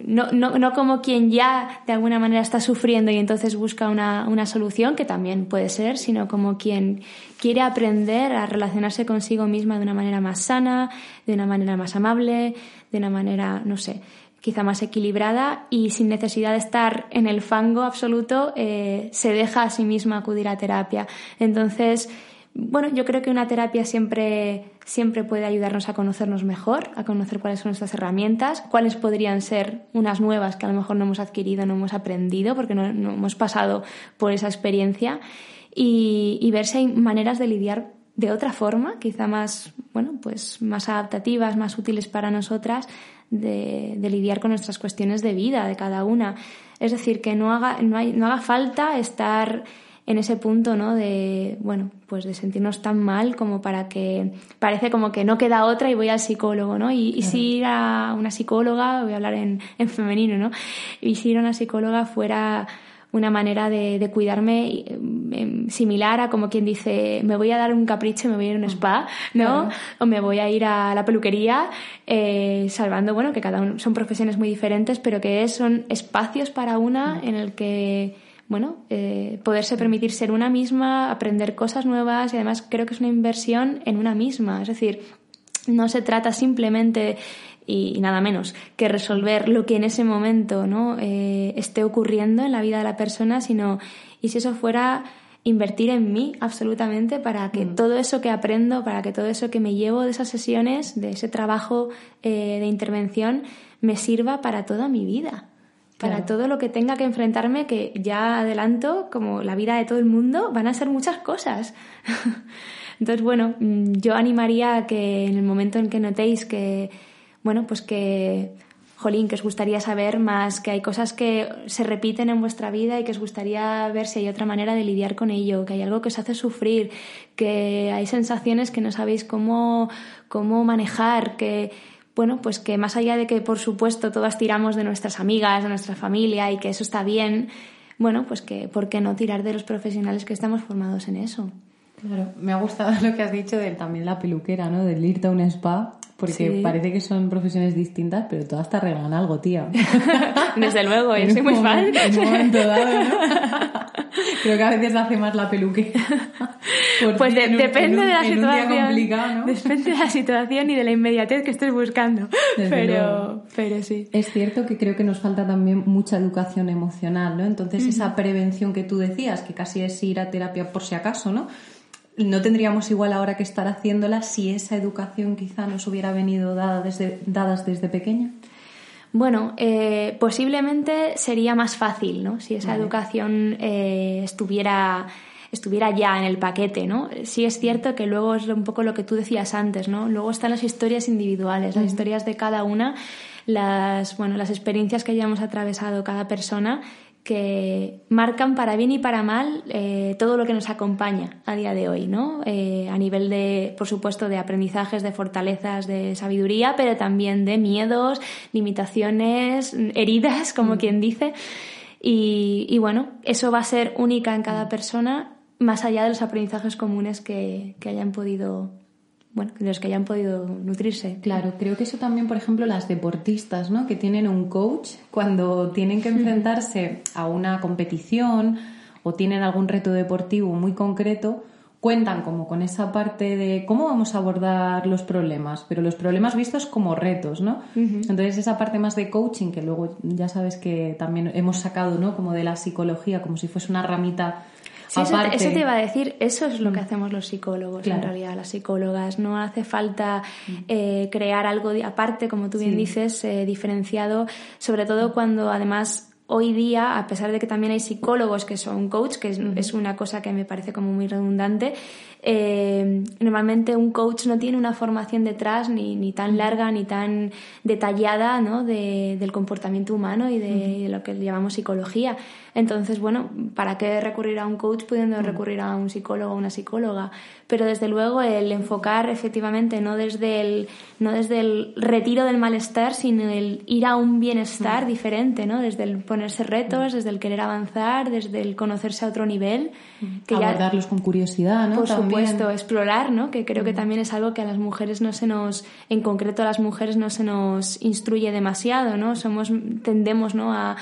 Speaker 3: no, no, no, como quien ya de alguna manera está sufriendo y entonces busca una, una, solución, que también puede ser, sino como quien quiere aprender a relacionarse consigo misma de una manera más sana, de una manera más amable, de una manera, no sé, quizá más equilibrada y sin necesidad de estar en el fango absoluto, eh, se deja a sí misma acudir a terapia. Entonces, bueno, yo creo que una terapia siempre, siempre puede ayudarnos a conocernos mejor, a conocer cuáles son nuestras herramientas, cuáles podrían ser unas nuevas que a lo mejor no hemos adquirido, no hemos aprendido, porque no, hemos pasado por esa experiencia, y, ver si hay maneras de lidiar de otra forma, quizá más, bueno, pues más adaptativas, más útiles para nosotras, de, de lidiar con nuestras cuestiones de vida, de cada una. Es decir, que no haga, no, hay, no haga falta estar en ese punto, ¿no? De, bueno, pues de sentirnos tan mal como para que parece como que no queda otra y voy al psicólogo, ¿no? Y, si ir a una psicóloga, voy a hablar en, en, femenino, ¿no? Y si ir a una psicóloga fuera una manera de, de cuidarme em, similar a como quien dice, me voy a dar un capricho, me voy a ir a un spa, ¿no? O me voy a ir a la peluquería, eh, salvando, bueno, que cada uno son profesiones muy diferentes, pero que son espacios para una en el que bueno, eh, poderse permitir ser una misma, aprender cosas nuevas y además creo que es una inversión en una misma. Es decir, no se trata simplemente y, nada menos que resolver lo que en ese momento ¿no? Eh, esté ocurriendo en la vida de la persona, sino y si eso fuera invertir en mí absolutamente para que mm. todo eso que aprendo, para que todo eso que me llevo de esas sesiones, de ese trabajo eh, de intervención, me sirva para toda mi vida para todo lo que tenga que enfrentarme, que ya adelanto, como la vida de todo el mundo, van a ser muchas cosas. [laughs] Entonces, bueno, mm, yo animaría a que en el momento en que notéis que, bueno, pues que, jolín, que os gustaría saber más, que hay cosas que se repiten en vuestra vida y que os gustaría ver si hay otra manera de lidiar con ello, que hay algo que os hace sufrir, que hay sensaciones que no sabéis cómo, cómo manejar, que bueno, pues que más allá de que por supuesto todas tiramos de nuestras amigas, de nuestra familia y que eso está bien, bueno, pues que ¿por qué no tirar de los profesionales que estamos formados en eso?
Speaker 2: Claro, me ha gustado [laughs] lo que has dicho de también la peluquera, ¿no? Del irte a un spa. Porque parece que son profesiones distintas, pero todas te arreglan algo, tía. [laughs]
Speaker 3: Desde luego, yo soy muy fan.
Speaker 2: En un momento dado, ¿no? [laughs] Creo que a veces hace más la peluque.
Speaker 3: Pues depende de la situación. Depende de la situación y de la inmediatez que estés buscando. [laughs] pero, pero sí.
Speaker 2: Es cierto que creo que nos falta también mucha educación emocional, ¿no? Entonces, esa prevención que tú decías, que casi es ir a terapia por si acaso, ¿no? no tendríamos igual ahora que estar haciéndola si esa educación quizá nos hubiera venido dada desde, dadas desde pequeña?
Speaker 3: Bueno, eh, posiblemente sería más fácil, ¿no? Si esa educación eh, estuviera estuviera ya en el paquete, ¿no? Sí es cierto que luego es un poco lo que tú decías antes, ¿no? Luego están las historias individuales, las historias de cada una, las, bueno, las experiencias que hayamos atravesado cada persona que marcan para bien y para mal eh, todo lo que nos acompaña a día de hoy, ¿no? Eh, a nivel de, por supuesto, de aprendizajes, de fortalezas, de sabiduría, pero también de miedos, limitaciones, heridas, como mm. quien dice. Y, bueno, eso va a ser única en cada persona, más allá de los aprendizajes comunes que, que hayan podido bueno, de los que hayan podido nutrirse.
Speaker 2: Claro, creo que eso también, por ejemplo, las deportistas, ¿no? Que tienen un coach cuando tienen que enfrentarse a una competición o tienen algún reto deportivo muy concreto, cuentan como con esa parte de cómo vamos a abordar los problemas, pero los problemas vistos como retos, ¿no? Entonces esa parte más de coaching que luego ya sabes que también hemos sacado, ¿no? Como de la psicología, como si fuese una ramita
Speaker 3: eso, te iba a decir, eso es lo que mm. hacemos los psicólogos, en realidad, las psicólogas. No hace falta mm. eh, crear algo aparte, como tú bien dices, eh, diferenciado, sobre todo cuando además hoy día, a pesar de que también hay psicólogos que son coach, que es, una cosa que me parece como muy redundante, eh, normalmente un coach no tiene una formación detrás ni, ni tan larga ni tan detallada ¿no? de, del comportamiento humano y de lo que llamamos psicología. Entonces, bueno, ¿para qué recurrir a un coach pudiendo recurrir a un psicólogo o una psicóloga? Pero desde luego el enfocar efectivamente no desde el, no desde el retiro del malestar, sino el ir a un bienestar diferente, ¿no? Desde el ponerse retos, desde el querer avanzar, desde el conocerse a otro nivel.
Speaker 2: Que Abordarlos con curiosidad, ¿no?
Speaker 3: Por supuesto, explorar, ¿no? Que creo que también es algo que a las mujeres no se nos, en concreto a las mujeres no se nos instruye demasiado, ¿no? Somos, tendemos, ¿no? A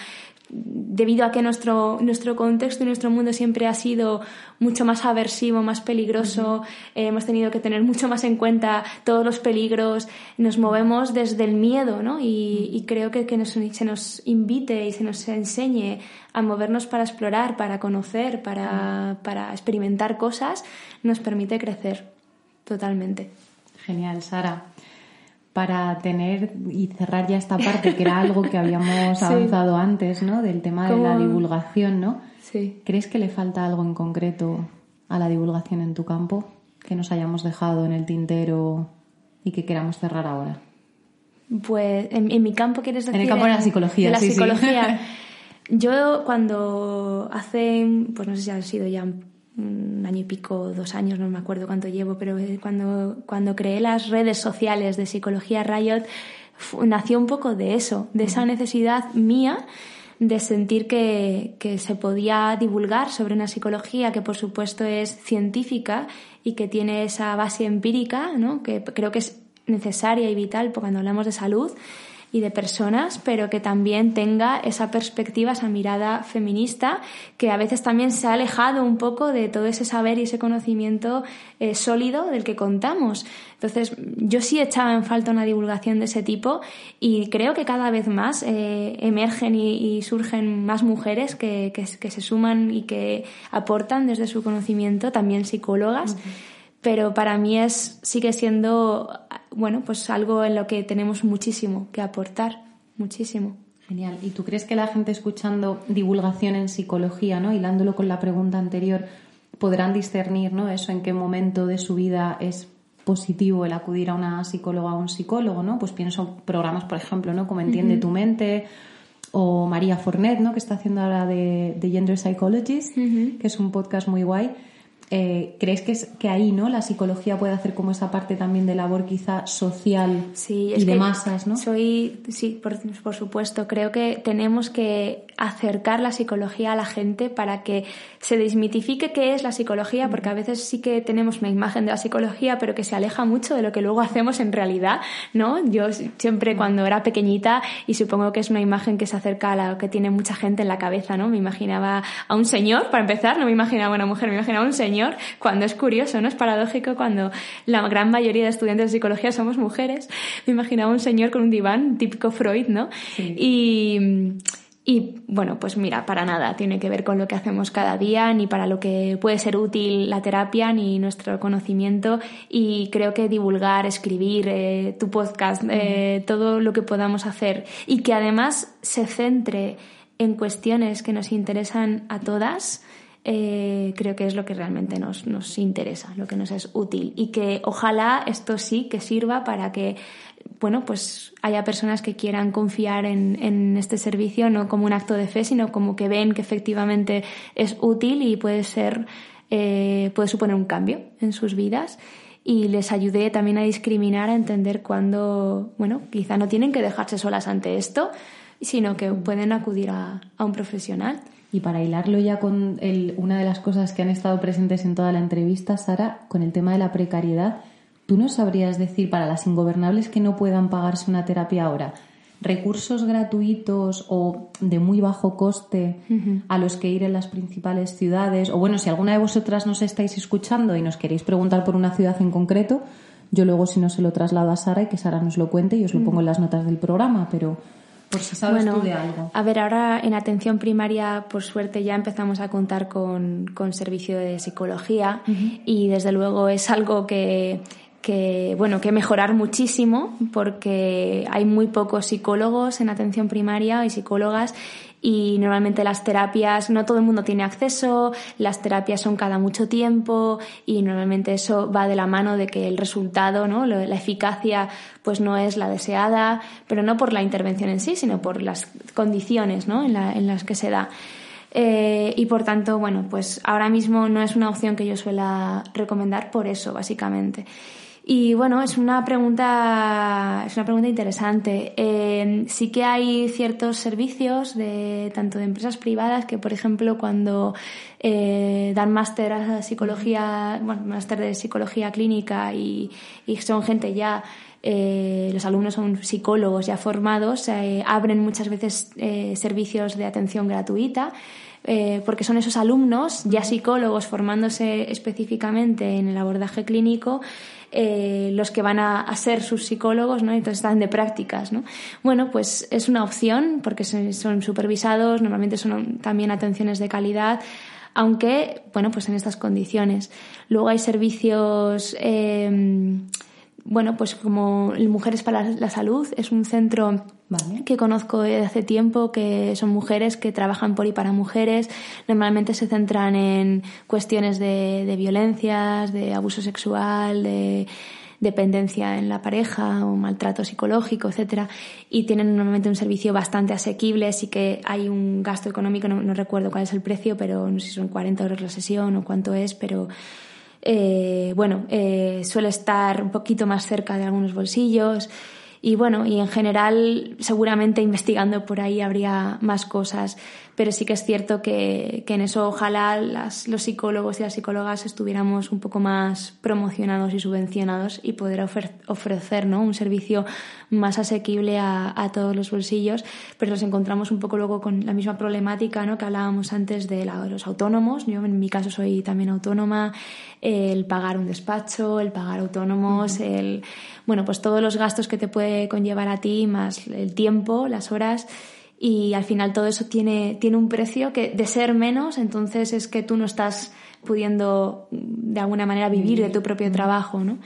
Speaker 3: debido a que nuestro, nuestro contexto y nuestro mundo siempre ha sido mucho más aversivo, más peligroso, eh, hemos tenido que tener mucho más en cuenta todos los peligros, nos movemos desde el miedo, ¿no? Y, creo que, que se nos invite y se nos enseñe a movernos para explorar, para conocer, para, para experimentar cosas, nos permite crecer totalmente.
Speaker 2: Genial, Sara para tener y cerrar ya esta parte, que era algo que habíamos [laughs] avanzado antes, ¿no? Del tema de la divulgación, ¿no?
Speaker 3: Sí.
Speaker 2: ¿Crees que le falta algo en concreto a la divulgación en tu campo que nos hayamos dejado en el tintero y que queramos cerrar ahora?
Speaker 3: Pues en, mi campo quieres decir.
Speaker 2: En el campo de la psicología.
Speaker 3: la psicología. [laughs] Yo cuando hace, pues no sé si ha sido ya un año y pico, dos años, no me acuerdo cuánto llevo, pero eh, cuando, cuando creé las redes sociales de Psicología Riot, nació un poco de eso, de esa necesidad mía de sentir que, que, se podía divulgar sobre una psicología que por supuesto es científica y que tiene esa base empírica, ¿no? que creo que es necesaria y vital cuando hablamos de salud y de personas, pero que también tenga esa perspectiva, esa mirada feminista, que a veces también se ha alejado un poco de todo ese saber y ese conocimiento eh, sólido del que contamos. Entonces, yo sí echaba en falta una divulgación de ese tipo y creo que cada vez más eh, emergen y, surgen más mujeres que, que, se suman y que aportan desde su conocimiento, también psicólogas pero para mí es sigue siendo bueno pues algo en lo que tenemos muchísimo que aportar muchísimo.
Speaker 2: Genial. Y tú crees que la gente escuchando divulgación en psicología no hilándolo con la pregunta anterior podrán discernir no eso en qué momento de su vida es positivo el acudir a una psicóloga o un psicólogo no pues pienso programas por ejemplo no como entiende tu mente o María Fornet, ¿no? que está haciendo ahora de, Gender Psychologist, que es un podcast muy guay eh, ¿crees que, es, que ahí no la psicología puede hacer como esa parte también de labor quizá social y de masas? ¿no?
Speaker 3: Soy, sí, por, supuesto. Creo que tenemos que acercar la psicología a la gente para que se desmitifique qué es la psicología, porque a veces sí que tenemos una imagen de la psicología, pero que se aleja mucho de lo que luego hacemos en realidad, ¿no? Yo siempre cuando era pequeñita, y supongo que es una imagen que se acerca a lo que tiene mucha gente en la cabeza, ¿no? Me imaginaba a un señor, para empezar, no me imaginaba a una mujer, me imaginaba a un señor, cuando es curioso, ¿no? Es paradójico cuando la gran mayoría de estudiantes de psicología somos mujeres, me imaginaba a un señor con un diván, típico Freud, ¿no? Y y bueno, pues mira, para nada tiene que ver con lo que hacemos cada día, ni para lo que puede ser útil la terapia, ni nuestro conocimiento. Y creo que divulgar, escribir, eh, tu podcast, eh, todo lo que podamos hacer y que además se centre en cuestiones que nos interesan a todas, eh, creo que es lo que realmente nos, nos interesa, lo que nos es útil. Y que ojalá esto sí que sirva para que bueno, pues haya personas que quieran confiar en, este servicio no como un acto de fe, sino como que ven que efectivamente es útil y puede ser, eh, puede suponer un cambio en sus vidas y les ayude también a discriminar, a entender cuándo, bueno, quizá no tienen que dejarse solas ante esto, sino que pueden acudir a, un profesional.
Speaker 2: Y para hilarlo ya con una de las cosas que han estado presentes en toda la entrevista, Sara, con el tema de la precariedad, ¿Tú no sabrías decir para las ingobernables que no puedan pagarse una terapia ahora? recursos gratuitos o de muy bajo coste a los que ir en las principales ciudades. O bueno, si alguna de vosotras nos estáis escuchando y nos queréis preguntar por una ciudad en concreto, yo luego si no se lo traslado a Sara y que Sara nos lo cuente y os lo pongo en las notas del programa, pero por si sabes tú de algo.
Speaker 3: A ver, ahora en atención primaria, por suerte, ya empezamos a contar con, con servicio de psicología y desde luego es algo que que bueno que mejorar muchísimo porque hay muy pocos psicólogos en atención primaria y psicólogas y normalmente las terapias no todo el mundo tiene acceso las terapias son cada mucho tiempo y normalmente eso va de la mano de que el resultado no la eficacia pues no es la deseada pero no por la intervención en sí sino por las condiciones ¿no? en, las que se da eh, y por tanto, bueno, pues ahora mismo no es una opción que yo suela recomendar por eso, básicamente. Y bueno, es una pregunta, es una pregunta interesante. Eh, sí que hay ciertos servicios de tanto de empresas privadas que, por ejemplo, cuando eh, dan máster a psicología, bueno, máster de psicología clínica y, y son gente ya eh, los alumnos son psicólogos ya formados, eh, abren muchas veces eh, servicios de atención gratuita. Eh, porque son esos alumnos, ya psicólogos, formándose específicamente en el abordaje clínico, eh, los que van a, ser sus psicólogos, ¿no? Entonces están de prácticas, ¿no? Bueno, pues es una opción porque son, supervisados, normalmente son también atenciones de calidad, aunque, bueno, pues en estas condiciones. Luego hay servicios, eh, bueno, pues como Mujeres para la Salud, es un centro que conozco desde hace tiempo, que son mujeres que trabajan por y para mujeres. Normalmente se centran en cuestiones de, de violencias, de abuso sexual, de dependencia en la pareja o maltrato psicológico, etcétera, y tienen normalmente un servicio bastante asequible, sí que hay un gasto económico, no, recuerdo cuál es el precio, pero no sé si son 40 euros la sesión o cuánto es, pero eh, bueno, eh, suele estar un poquito más cerca de algunos bolsillos. Y bueno, y en general seguramente investigando por ahí habría más cosas pero sí que es cierto que, que en eso ojalá las, los psicólogos y las psicólogas estuviéramos un poco más promocionados y subvencionados y poder ofrecer ¿no? un servicio más asequible a, a, todos los bolsillos, pero nos encontramos un poco luego con la misma problemática ¿no? que hablábamos antes de, la, de los autónomos. Yo en mi caso soy también autónoma, el pagar un despacho, el pagar autónomos, el bueno, pues todos los gastos que te puede conllevar a ti, más el tiempo, las horas y al final todo eso tiene, tiene un precio que de ser menos, entonces es que tú no estás pudiendo de alguna manera vivir de tu propio trabajo, ¿no?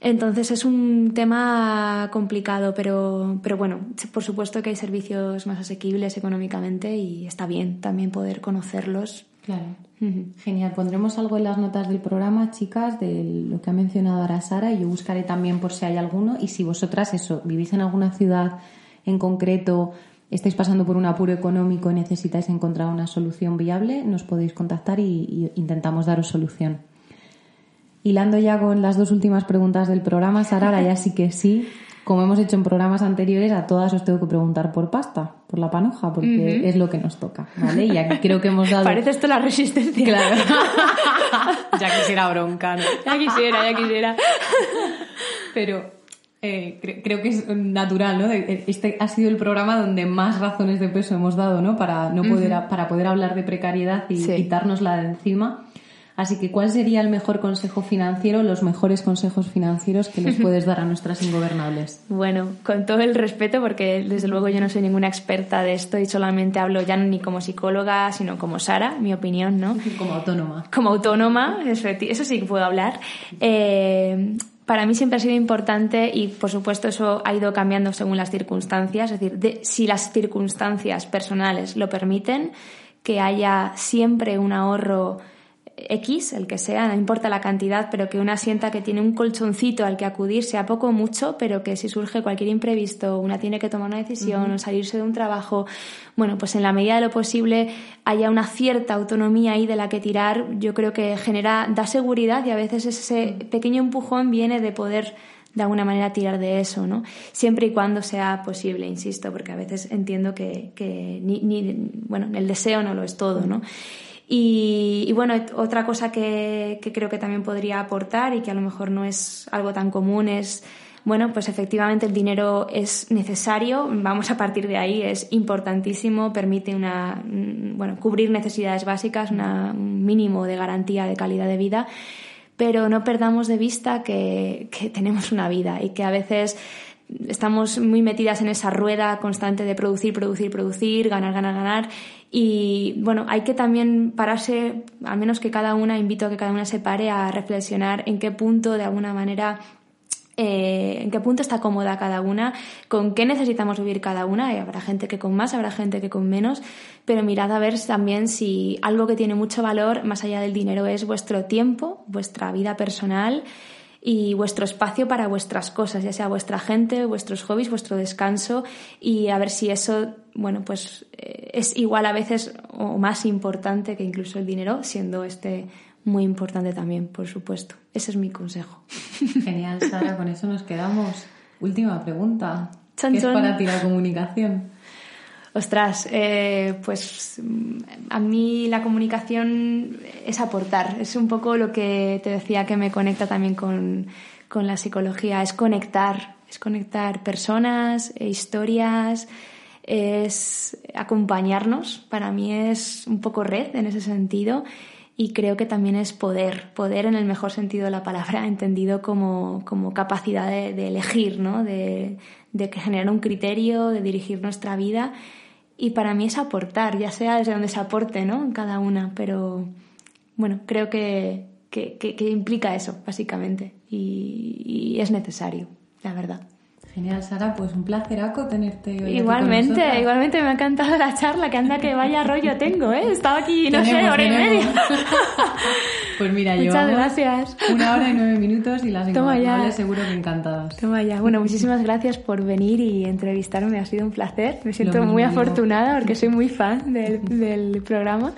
Speaker 3: Entonces es un tema complicado, pero, pero bueno, por supuesto que hay servicios más asequibles económicamente y está bien también poder conocerlos.
Speaker 2: Claro. Genial. Pondremos algo en las notas del programa, chicas, de lo que ha mencionado ahora Sara, y yo buscaré también por si hay alguno. Y si vosotras, eso, vivís en alguna ciudad en concreto estáis pasando por un apuro económico y necesitáis encontrar una solución viable, nos podéis contactar y, intentamos daros solución. Hilando ya con las dos últimas preguntas del programa, Sara, ya sí que sí. Como hemos hecho en programas anteriores, a todas os tengo que preguntar por pasta, por la panoja, porque es lo que nos toca, ¿vale? Y aquí creo que hemos [laughs] dado...
Speaker 3: Parece esto la resistencia.
Speaker 2: Claro. [laughs] ya quisiera bronca, ¿no?
Speaker 3: Ya quisiera, ya quisiera.
Speaker 2: Pero eh, creo que es natural, ¿no? Este ha sido el programa donde más razones de peso hemos dado, ¿no? Para, no poder, para poder hablar de precariedad y quitárnosla de encima. Así que, ¿cuál sería el mejor consejo financiero, los mejores consejos financieros que les [laughs] puedes dar a nuestras ingobernables?
Speaker 3: Bueno, con todo el respeto, porque desde luego yo no soy ninguna experta de esto y solamente hablo ya ni como psicóloga, sino como Sara, mi opinión, ¿no? [laughs]
Speaker 2: Como autónoma.
Speaker 3: Como autónoma, eso sí que puedo hablar. Eh, para mí siempre ha sido importante y por supuesto eso ha ido cambiando según las circunstancias, es decir, si las circunstancias personales lo permiten, que haya siempre un ahorro X, el que sea, no importa la cantidad, pero que una sienta que tiene un colchoncito al que acudir, sea poco o mucho, pero que si surge cualquier imprevisto, una tiene que tomar una decisión o salirse de un trabajo, bueno, pues en la medida de lo posible haya una cierta autonomía ahí de la que tirar, yo creo que genera, da seguridad y a veces ese pequeño empujón viene de poder de alguna manera tirar de eso, ¿no? Siempre y cuando sea posible, insisto, porque a veces entiendo que, que ni, ni, bueno, el deseo no lo es todo, ¿no? Y, bueno, otra cosa que, creo que también podría aportar y que a lo mejor no es algo tan común es, bueno, pues efectivamente el dinero es necesario, vamos a partir de ahí, es importantísimo, permite una, mm, bueno, cubrir necesidades básicas, un mínimo de garantía de calidad de vida, pero no perdamos de vista que, que tenemos una vida y que a veces estamos muy metidas en esa rueda constante de producir, producir, producir, ganar, ganar, ganar. Y bueno, hay que también pararse, al menos que cada una, invito a que cada una se pare a reflexionar en qué punto, de alguna manera, eh, en qué punto está cómoda cada una, con qué necesitamos vivir cada una. Y habrá gente que con más, habrá gente que con menos, pero mirad a ver también si algo que tiene mucho valor, más allá del dinero, es vuestro tiempo, vuestra vida personal y vuestro espacio para vuestras cosas, ya sea vuestra gente, vuestros hobbies, vuestro descanso y a ver si eso, bueno, pues eh, es igual a veces o más importante que incluso el dinero, siendo este muy importante también, por supuesto. Ese es mi consejo. [laughs]
Speaker 2: Genial, Sara, con eso nos quedamos. Última pregunta. ¿Qué es para ti la comunicación?
Speaker 3: Ostras, eh, pues mm, a mí la comunicación es aportar, es un poco lo que te decía que me conecta también con, la psicología, es conectar, es conectar personas, e historias, es acompañarnos, para mí es un poco red en ese sentido y creo que también es poder, poder en el mejor sentido de la palabra, entendido como, capacidad de, elegir, ¿no? de, de generar un criterio, de dirigir nuestra vida y para mí es aportar, ya sea desde donde se aporte, ¿no? En cada una, pero bueno, creo que, implica eso, básicamente, y, y es necesario, la verdad.
Speaker 2: Genial, Sara, pues un placeraco tenerte hoy
Speaker 3: Igualmente, igualmente me ha encantado la charla, que anda que vaya rollo tengo, ¿eh? Estaba aquí, no sé, hora y media. [laughs]
Speaker 2: pues mira, yo.
Speaker 3: Muchas gracias.
Speaker 2: Una hora y nueve minutos y las ingobernables seguro que encantadas.
Speaker 3: Toma ya. Bueno, muchísimas gracias por venir y entrevistarme, ha sido un placer. Me siento muy afortunada porque soy muy fan del, [laughs] del programa.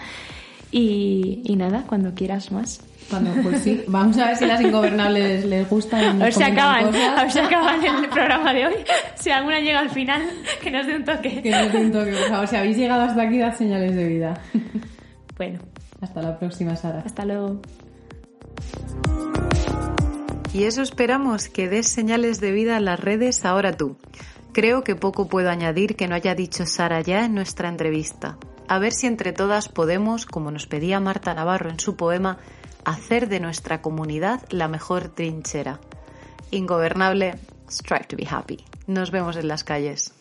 Speaker 3: Y, y nada, cuando quieras más.
Speaker 2: Cuando, pues sí, vamos a ver si las ingobernables les gustan.
Speaker 3: A ver si acaban, a ver si acaban el programa de hoy. Si alguna llega al final, que nos dé un toque.
Speaker 2: Que nos dé un toque, por favor. Si habéis llegado hasta aquí, dad señales de vida.
Speaker 3: Bueno.
Speaker 2: Hasta la próxima, Sara.
Speaker 3: Hasta luego.
Speaker 4: Y eso esperamos, que des señales de vida a las redes ahora tú. Creo que poco puedo añadir que no haya dicho Sara ya en nuestra entrevista. A ver si entre todas podemos, como nos pedía Marta Navarro en su poema, hacer de nuestra comunidad la mejor trinchera. Ingobernable, strive to be happy. Nos vemos en las calles.